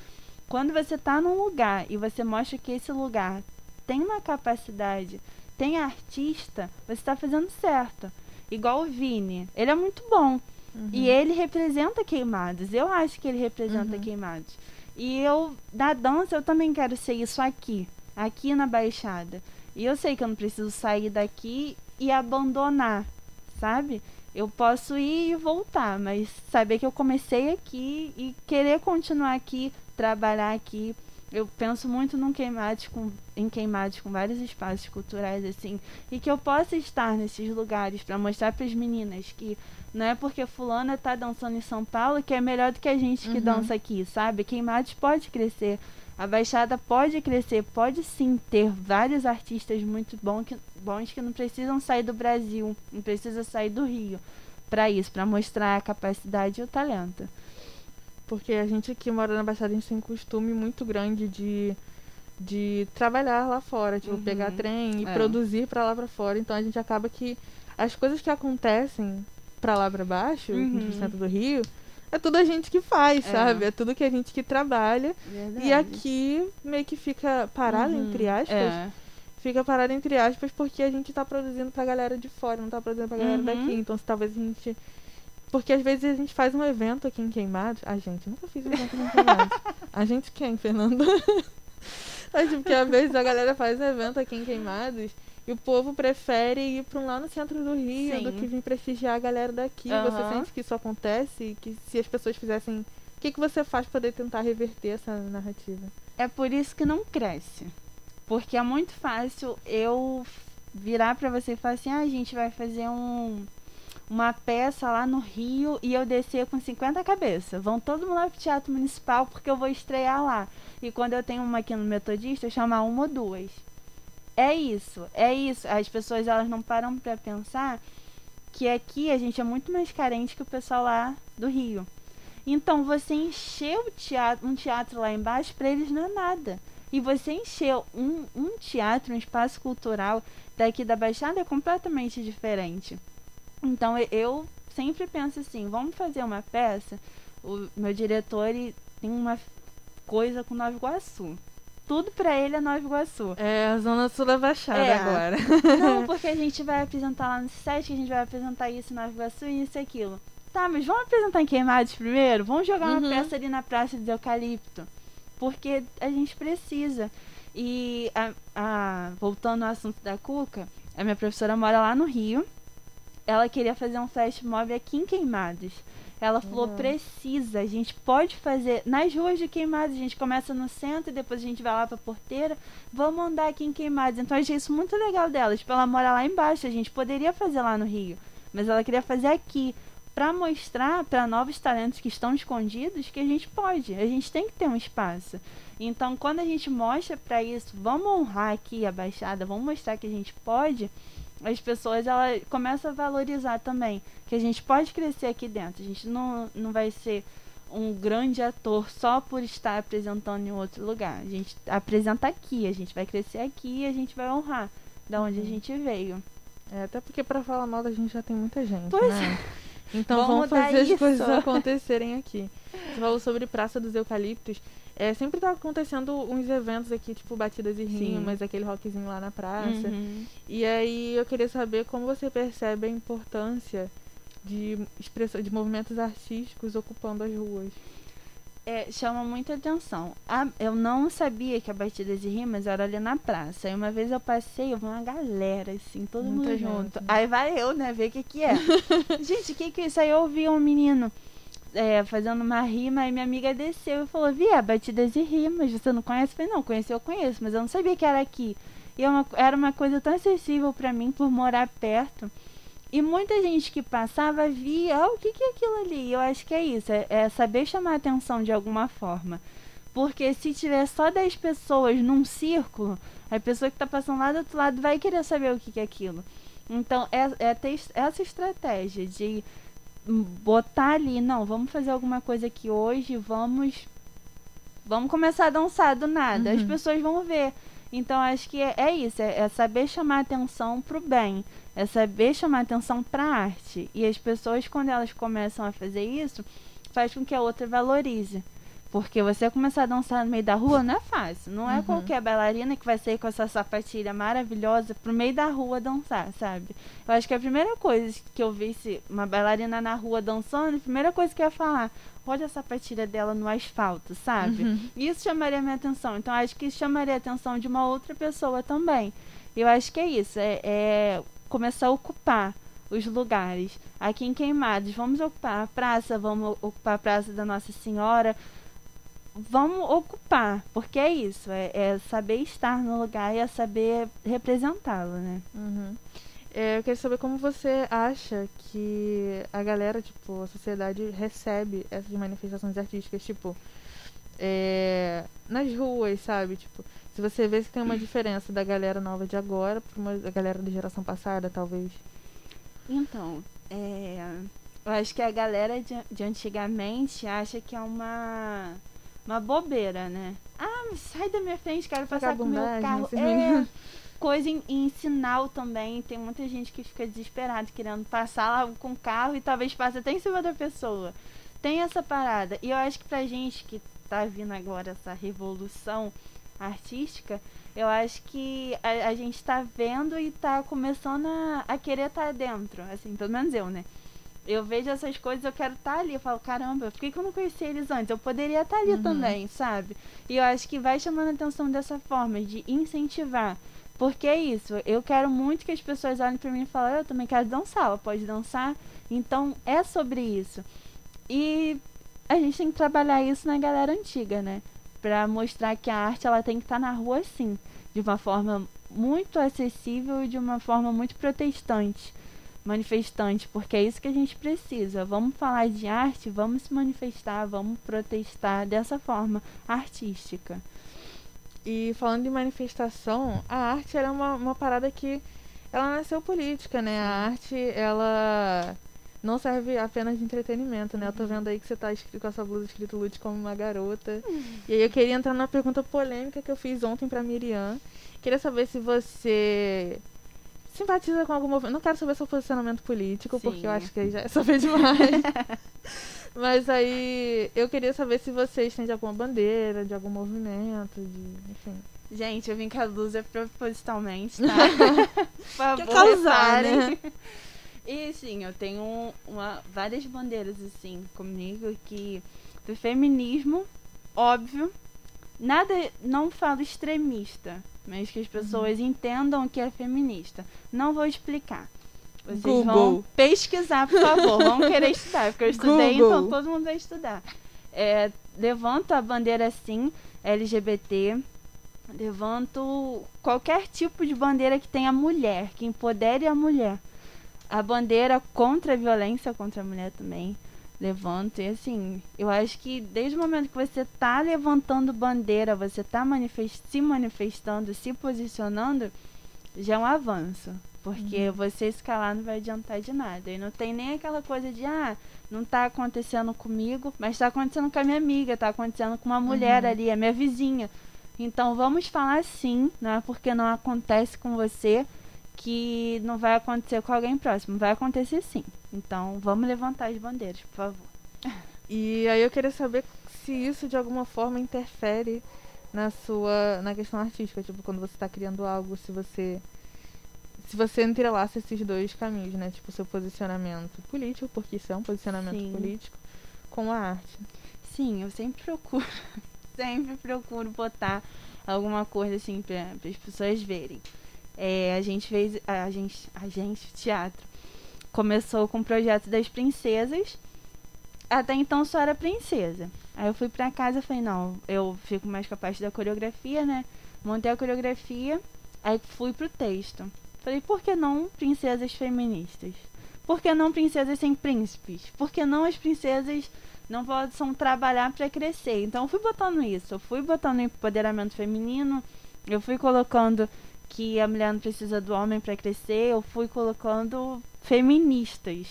Speaker 2: quando você tá num lugar e você mostra que esse lugar tem uma capacidade, tem artista, você está fazendo certo. Igual o Vini. Ele é muito bom. Uhum. E ele representa queimados. Eu acho que ele representa uhum. queimados. E eu, da dança, eu também quero ser isso aqui. Aqui na Baixada. E eu sei que eu não preciso sair daqui e abandonar, sabe? Eu posso ir e voltar, mas saber que eu comecei aqui e querer continuar aqui, trabalhar aqui. Eu penso muito num queimado com, em queimados com vários espaços culturais assim, e que eu possa estar nesses lugares para mostrar para as meninas que não é porque fulana tá dançando em São Paulo que é melhor do que a gente que uhum. dança aqui, sabe? Queimados pode crescer. A Baixada pode crescer, pode sim ter vários artistas muito bons que, bons que não precisam sair do Brasil, não precisa sair do Rio para isso, para mostrar a capacidade e o talento.
Speaker 1: Porque a gente que mora na Baixada, a gente tem um costume muito grande de, de trabalhar lá fora, tipo, uhum. pegar trem e é. produzir para lá para fora. Então a gente acaba que as coisas que acontecem pra lá pra baixo, uhum. no centro do Rio, é tudo a gente que faz, é. sabe? É tudo que a gente que trabalha. Verdade. E aqui meio que fica parado, uhum. entre aspas. É. Fica parado entre aspas porque a gente tá produzindo pra galera de fora, não tá produzindo pra galera uhum. daqui. Então se talvez a gente. Porque às vezes a gente faz um evento aqui em Queimados. A gente nunca fiz um evento aqui em Queimados. a gente quem, Fernanda? Acho porque às vezes a galera faz um evento aqui em Queimados e o povo prefere ir para um lá no centro do Rio Sim. do que vir prestigiar a galera daqui. Uhum. Você sente que isso acontece? Que se as pessoas fizessem. O que, que você faz para poder tentar reverter essa narrativa?
Speaker 2: É por isso que não cresce. Porque é muito fácil eu virar para você e falar assim: ah, a gente vai fazer um, uma peça lá no Rio e eu descer com 50 cabeças. Vão todo mundo lá pro Teatro Municipal porque eu vou estrear lá. E quando eu tenho uma aqui no Metodista, eu chamar uma ou duas. É isso, é isso. As pessoas elas não param para pensar que aqui a gente é muito mais carente que o pessoal lá do Rio. Então você encheu teatro, um teatro lá embaixo, para eles não é nada. E você encheu um, um teatro, um espaço cultural daqui da Baixada é completamente diferente. Então eu sempre penso assim, vamos fazer uma peça. O meu diretor tem uma coisa com Nova Iguaçu. Tudo para ele é Nova Iguaçu.
Speaker 1: É a zona sul da Baixada é. agora.
Speaker 2: Não, porque a gente vai apresentar lá no site, a gente vai apresentar isso em Nova Iguaçu e isso e aquilo. Tá, mas vamos apresentar em Queimados primeiro? Vamos jogar uhum. uma peça ali na Praça do Eucalipto. Porque a gente precisa. E a, a, voltando ao assunto da Cuca, a minha professora mora lá no Rio. Ela queria fazer um flash mob aqui em Queimados. Ela falou, uhum. precisa, a gente pode fazer nas ruas de Queimados, a gente começa no centro, depois a gente vai lá pra porteira, vamos andar aqui em Queimados. Então eu achei isso muito legal dela. Tipo, ela mora lá embaixo, a gente poderia fazer lá no Rio, mas ela queria fazer aqui para mostrar para novos talentos que estão escondidos que a gente pode, a gente tem que ter um espaço. Então, quando a gente mostra para isso, vamos honrar aqui a Baixada, vamos mostrar que a gente pode, as pessoas ela começam a valorizar também que a gente pode crescer aqui dentro. A gente não, não vai ser um grande ator só por estar apresentando em outro lugar. A gente apresenta aqui, a gente vai crescer aqui e a gente vai honrar da onde uhum. a gente veio.
Speaker 1: É, até porque para falar mal da gente já tem muita gente, pois né? É. Então vamos, vamos fazer isso. as coisas acontecerem aqui. Você falou sobre Praça dos Eucaliptos. É, sempre tá acontecendo uns eventos aqui, tipo Batidas e Rimas, Sim. aquele rockzinho lá na praça. Uhum. E aí eu queria saber como você percebe a importância de expressão, de movimentos artísticos ocupando as ruas
Speaker 2: é, chama muita atenção. A, eu não sabia que a batida de rimas era ali na praça. Aí uma vez eu passei, eu vi uma galera, assim, todo mundo gente. junto. Aí vai eu, né, ver o que que é. gente, o que que é isso? Aí eu ouvi um menino é, fazendo uma rima, aí minha amiga desceu e falou, Via, batidas de rimas, você não conhece? Eu falei, não, conheci, eu conheço, mas eu não sabia que era aqui. E é uma, era uma coisa tão acessível para mim por morar perto. E muita gente que passava via, oh, o que, que é aquilo ali? Eu acho que é isso, é, é saber chamar atenção de alguma forma. Porque se tiver só 10 pessoas num círculo, a pessoa que está passando lá do outro lado vai querer saber o que, que é aquilo. Então, é, é ter essa estratégia de botar ali, não, vamos fazer alguma coisa aqui hoje, vamos vamos começar a dançar do nada. Uhum. As pessoas vão ver. Então, acho que é, é isso, é, é saber chamar atenção pro bem é saber chamar atenção para a arte. E as pessoas, quando elas começam a fazer isso, faz com que a outra valorize. Porque você começar a dançar no meio da rua não é fácil. Não é uhum. qualquer bailarina que vai sair com essa sapatilha maravilhosa pro meio da rua dançar, sabe? Eu acho que a primeira coisa que eu visse uma bailarina na rua dançando, a primeira coisa que eu ia falar, olha a sapatilha dela no asfalto, sabe? Uhum. Isso chamaria minha atenção. Então acho que chamaria a atenção de uma outra pessoa também. Eu acho que é isso. É, é começar a ocupar os lugares. Aqui em Queimados, vamos ocupar a praça, vamos ocupar a Praça da Nossa Senhora. Vamos ocupar, porque é isso, é, é saber estar no lugar e é saber representá-lo, né?
Speaker 1: Uhum. É, eu queria saber como você acha que a galera, tipo, a sociedade recebe essas manifestações artísticas, tipo, é, nas ruas, sabe? Tipo, se você vê se tem uma diferença da galera nova de agora para uma da galera da geração passada, talvez.
Speaker 2: Então, é, eu acho que a galera de, de antigamente acha que é uma uma bobeira, né? Ah, sai da minha frente, quero passar com o meu carro. É, coisa em, em, sinal também. Tem muita gente que fica desesperada querendo passar lá com o carro e talvez passe até em cima da pessoa. Tem essa parada. E eu acho que pra gente que tá vindo agora essa revolução artística, eu acho que a, a gente está vendo e está começando a, a querer estar tá dentro, assim, pelo menos eu, né? Eu vejo essas coisas, eu quero estar tá ali. Eu falo, caramba, por que, que eu não conhecia eles antes? Eu poderia estar tá ali uhum. também, sabe? E eu acho que vai chamando a atenção dessa forma, de incentivar. Porque é isso, eu quero muito que as pessoas olhem para mim e falem, eu também quero dançar, ela pode dançar. Então é sobre isso. E a gente tem que trabalhar isso na galera antiga, né? para mostrar que a arte ela tem que estar tá na rua sim, de uma forma muito acessível e de uma forma muito protestante. Manifestantes, porque é isso que a gente precisa. Vamos falar de arte, vamos se manifestar, vamos protestar dessa forma artística.
Speaker 1: E falando de manifestação, a arte era uma, uma parada que ela nasceu política, né? A arte, ela não serve apenas de entretenimento, né? Eu tô vendo aí que você tá escrito com essa blusa escrito Lute como uma garota. E aí eu queria entrar numa pergunta polêmica que eu fiz ontem pra Miriam. Queria saber se você simpatiza com algum movimento. Não quero saber seu posicionamento político,
Speaker 2: Sim.
Speaker 1: porque eu acho que aí já é saber demais. Mas aí eu queria saber se você estende alguma bandeira, de algum movimento, de. enfim.
Speaker 2: Gente, eu vim com a blusa propositalmente, tá? Por favor,
Speaker 1: Quer causar, né?
Speaker 2: E sim, eu tenho uma, várias bandeiras assim comigo que do feminismo, óbvio, nada, não falo extremista, mas que as pessoas entendam o que é feminista. Não vou explicar. Vocês vão
Speaker 1: Google.
Speaker 2: pesquisar, por favor. Vão querer estudar, porque eu estudei,
Speaker 1: Google.
Speaker 2: então todo mundo vai estudar. É, levanto a bandeira sim, LGBT. Levanto qualquer tipo de bandeira que tenha mulher, que empodere a mulher. A bandeira contra a violência contra a mulher também. Levanto. E assim, eu acho que desde o momento que você tá levantando bandeira, você tá manifest se manifestando, se posicionando, já é um avanço. Porque você se calar não vai adiantar de nada. E não tem nem aquela coisa de, ah, não tá acontecendo comigo, mas tá acontecendo com a minha amiga, tá acontecendo com uma mulher
Speaker 1: Uhum.
Speaker 2: ali, a minha vizinha. Então vamos falar sim, não é porque não acontece com você que não vai acontecer com alguém próximo. Vai acontecer sim. Então vamos levantar as bandeiras, por favor.
Speaker 1: E aí eu queria saber se isso de alguma forma interfere na sua na questão artística, tipo quando você está criando algo, se você se você entrelaça esses dois caminhos, né? Tipo, o seu posicionamento político, porque isso é um posicionamento
Speaker 2: Sim.
Speaker 1: político, com a arte.
Speaker 2: Sim, eu sempre procuro, sempre procuro botar alguma coisa assim para as pessoas verem. É, a gente fez, a gente, a gente, teatro, começou com o projeto das princesas. Até então só era princesa. Aí eu fui pra casa e falei, não, eu fico mais com a parte da coreografia, né? Montei a coreografia, aí fui pro texto. Falei, por que não princesas feministas? Por que não princesas sem príncipes? Por que não as princesas não possam trabalhar para crescer? Então eu fui botando isso, eu fui botando empoderamento feminino, eu fui colocando que a mulher não precisa do homem para crescer, eu fui colocando feministas,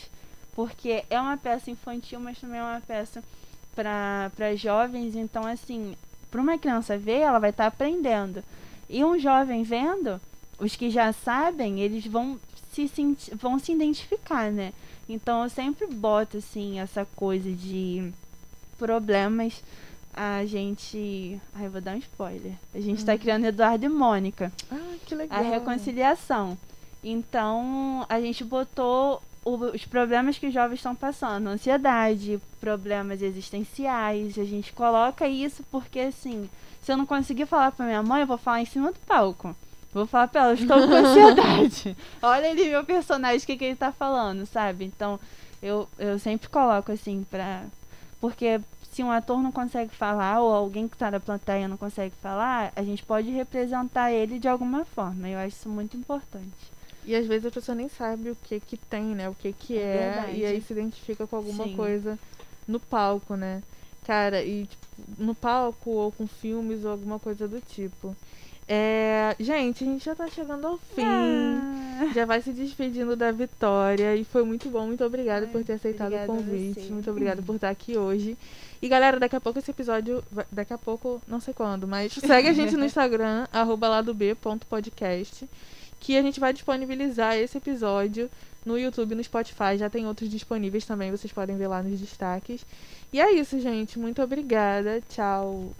Speaker 2: porque é uma peça infantil, mas também é uma peça para jovens, então assim, para uma criança ver, ela vai estar aprendendo. E um jovem vendo, os que já sabem, eles vão se vão se identificar, né? Então eu sempre boto assim essa coisa de problemas. A gente. Ai, eu vou dar um spoiler. A gente tá
Speaker 1: Hum.
Speaker 2: criando Eduardo e Mônica
Speaker 1: Ah, que legal.
Speaker 2: a reconciliação. Então, a gente botou o- os problemas que os jovens estão passando, ansiedade, problemas existenciais. A gente coloca isso porque, assim, se eu não conseguir falar pra minha mãe, eu vou falar em cima do palco. Vou falar pra ela, eu estou com ansiedade. Olha ali meu personagem, o que, que ele tá falando, sabe? Então, eu, eu sempre coloco assim pra. Porque se um ator não consegue falar, ou alguém que tá na plateia não consegue falar, a gente pode representar ele de alguma forma. Eu acho isso muito importante.
Speaker 1: E às vezes a pessoa nem sabe o que que tem, né? O que que
Speaker 2: É
Speaker 1: é, e aí se identifica com alguma
Speaker 2: Sim.
Speaker 1: coisa no palco, né? Cara, e tipo, no palco ou com filmes ou alguma coisa do tipo. É, gente, a gente já tá chegando ao fim.
Speaker 2: Ah,
Speaker 1: Já vai se despedindo da Vitória. E foi muito bom. Muito obrigada
Speaker 2: Ai,
Speaker 1: por ter aceitado o convite. Muito obrigada por estar aqui hoje. E galera, daqui a pouco esse episódio. Daqui a pouco, não sei quando, mas segue a gente no Instagram, ladob.podcast. Que a gente vai disponibilizar esse episódio no YouTube no Spotify. Já tem outros disponíveis também, vocês podem ver lá nos destaques. E é isso, gente. Muito obrigada. Tchau.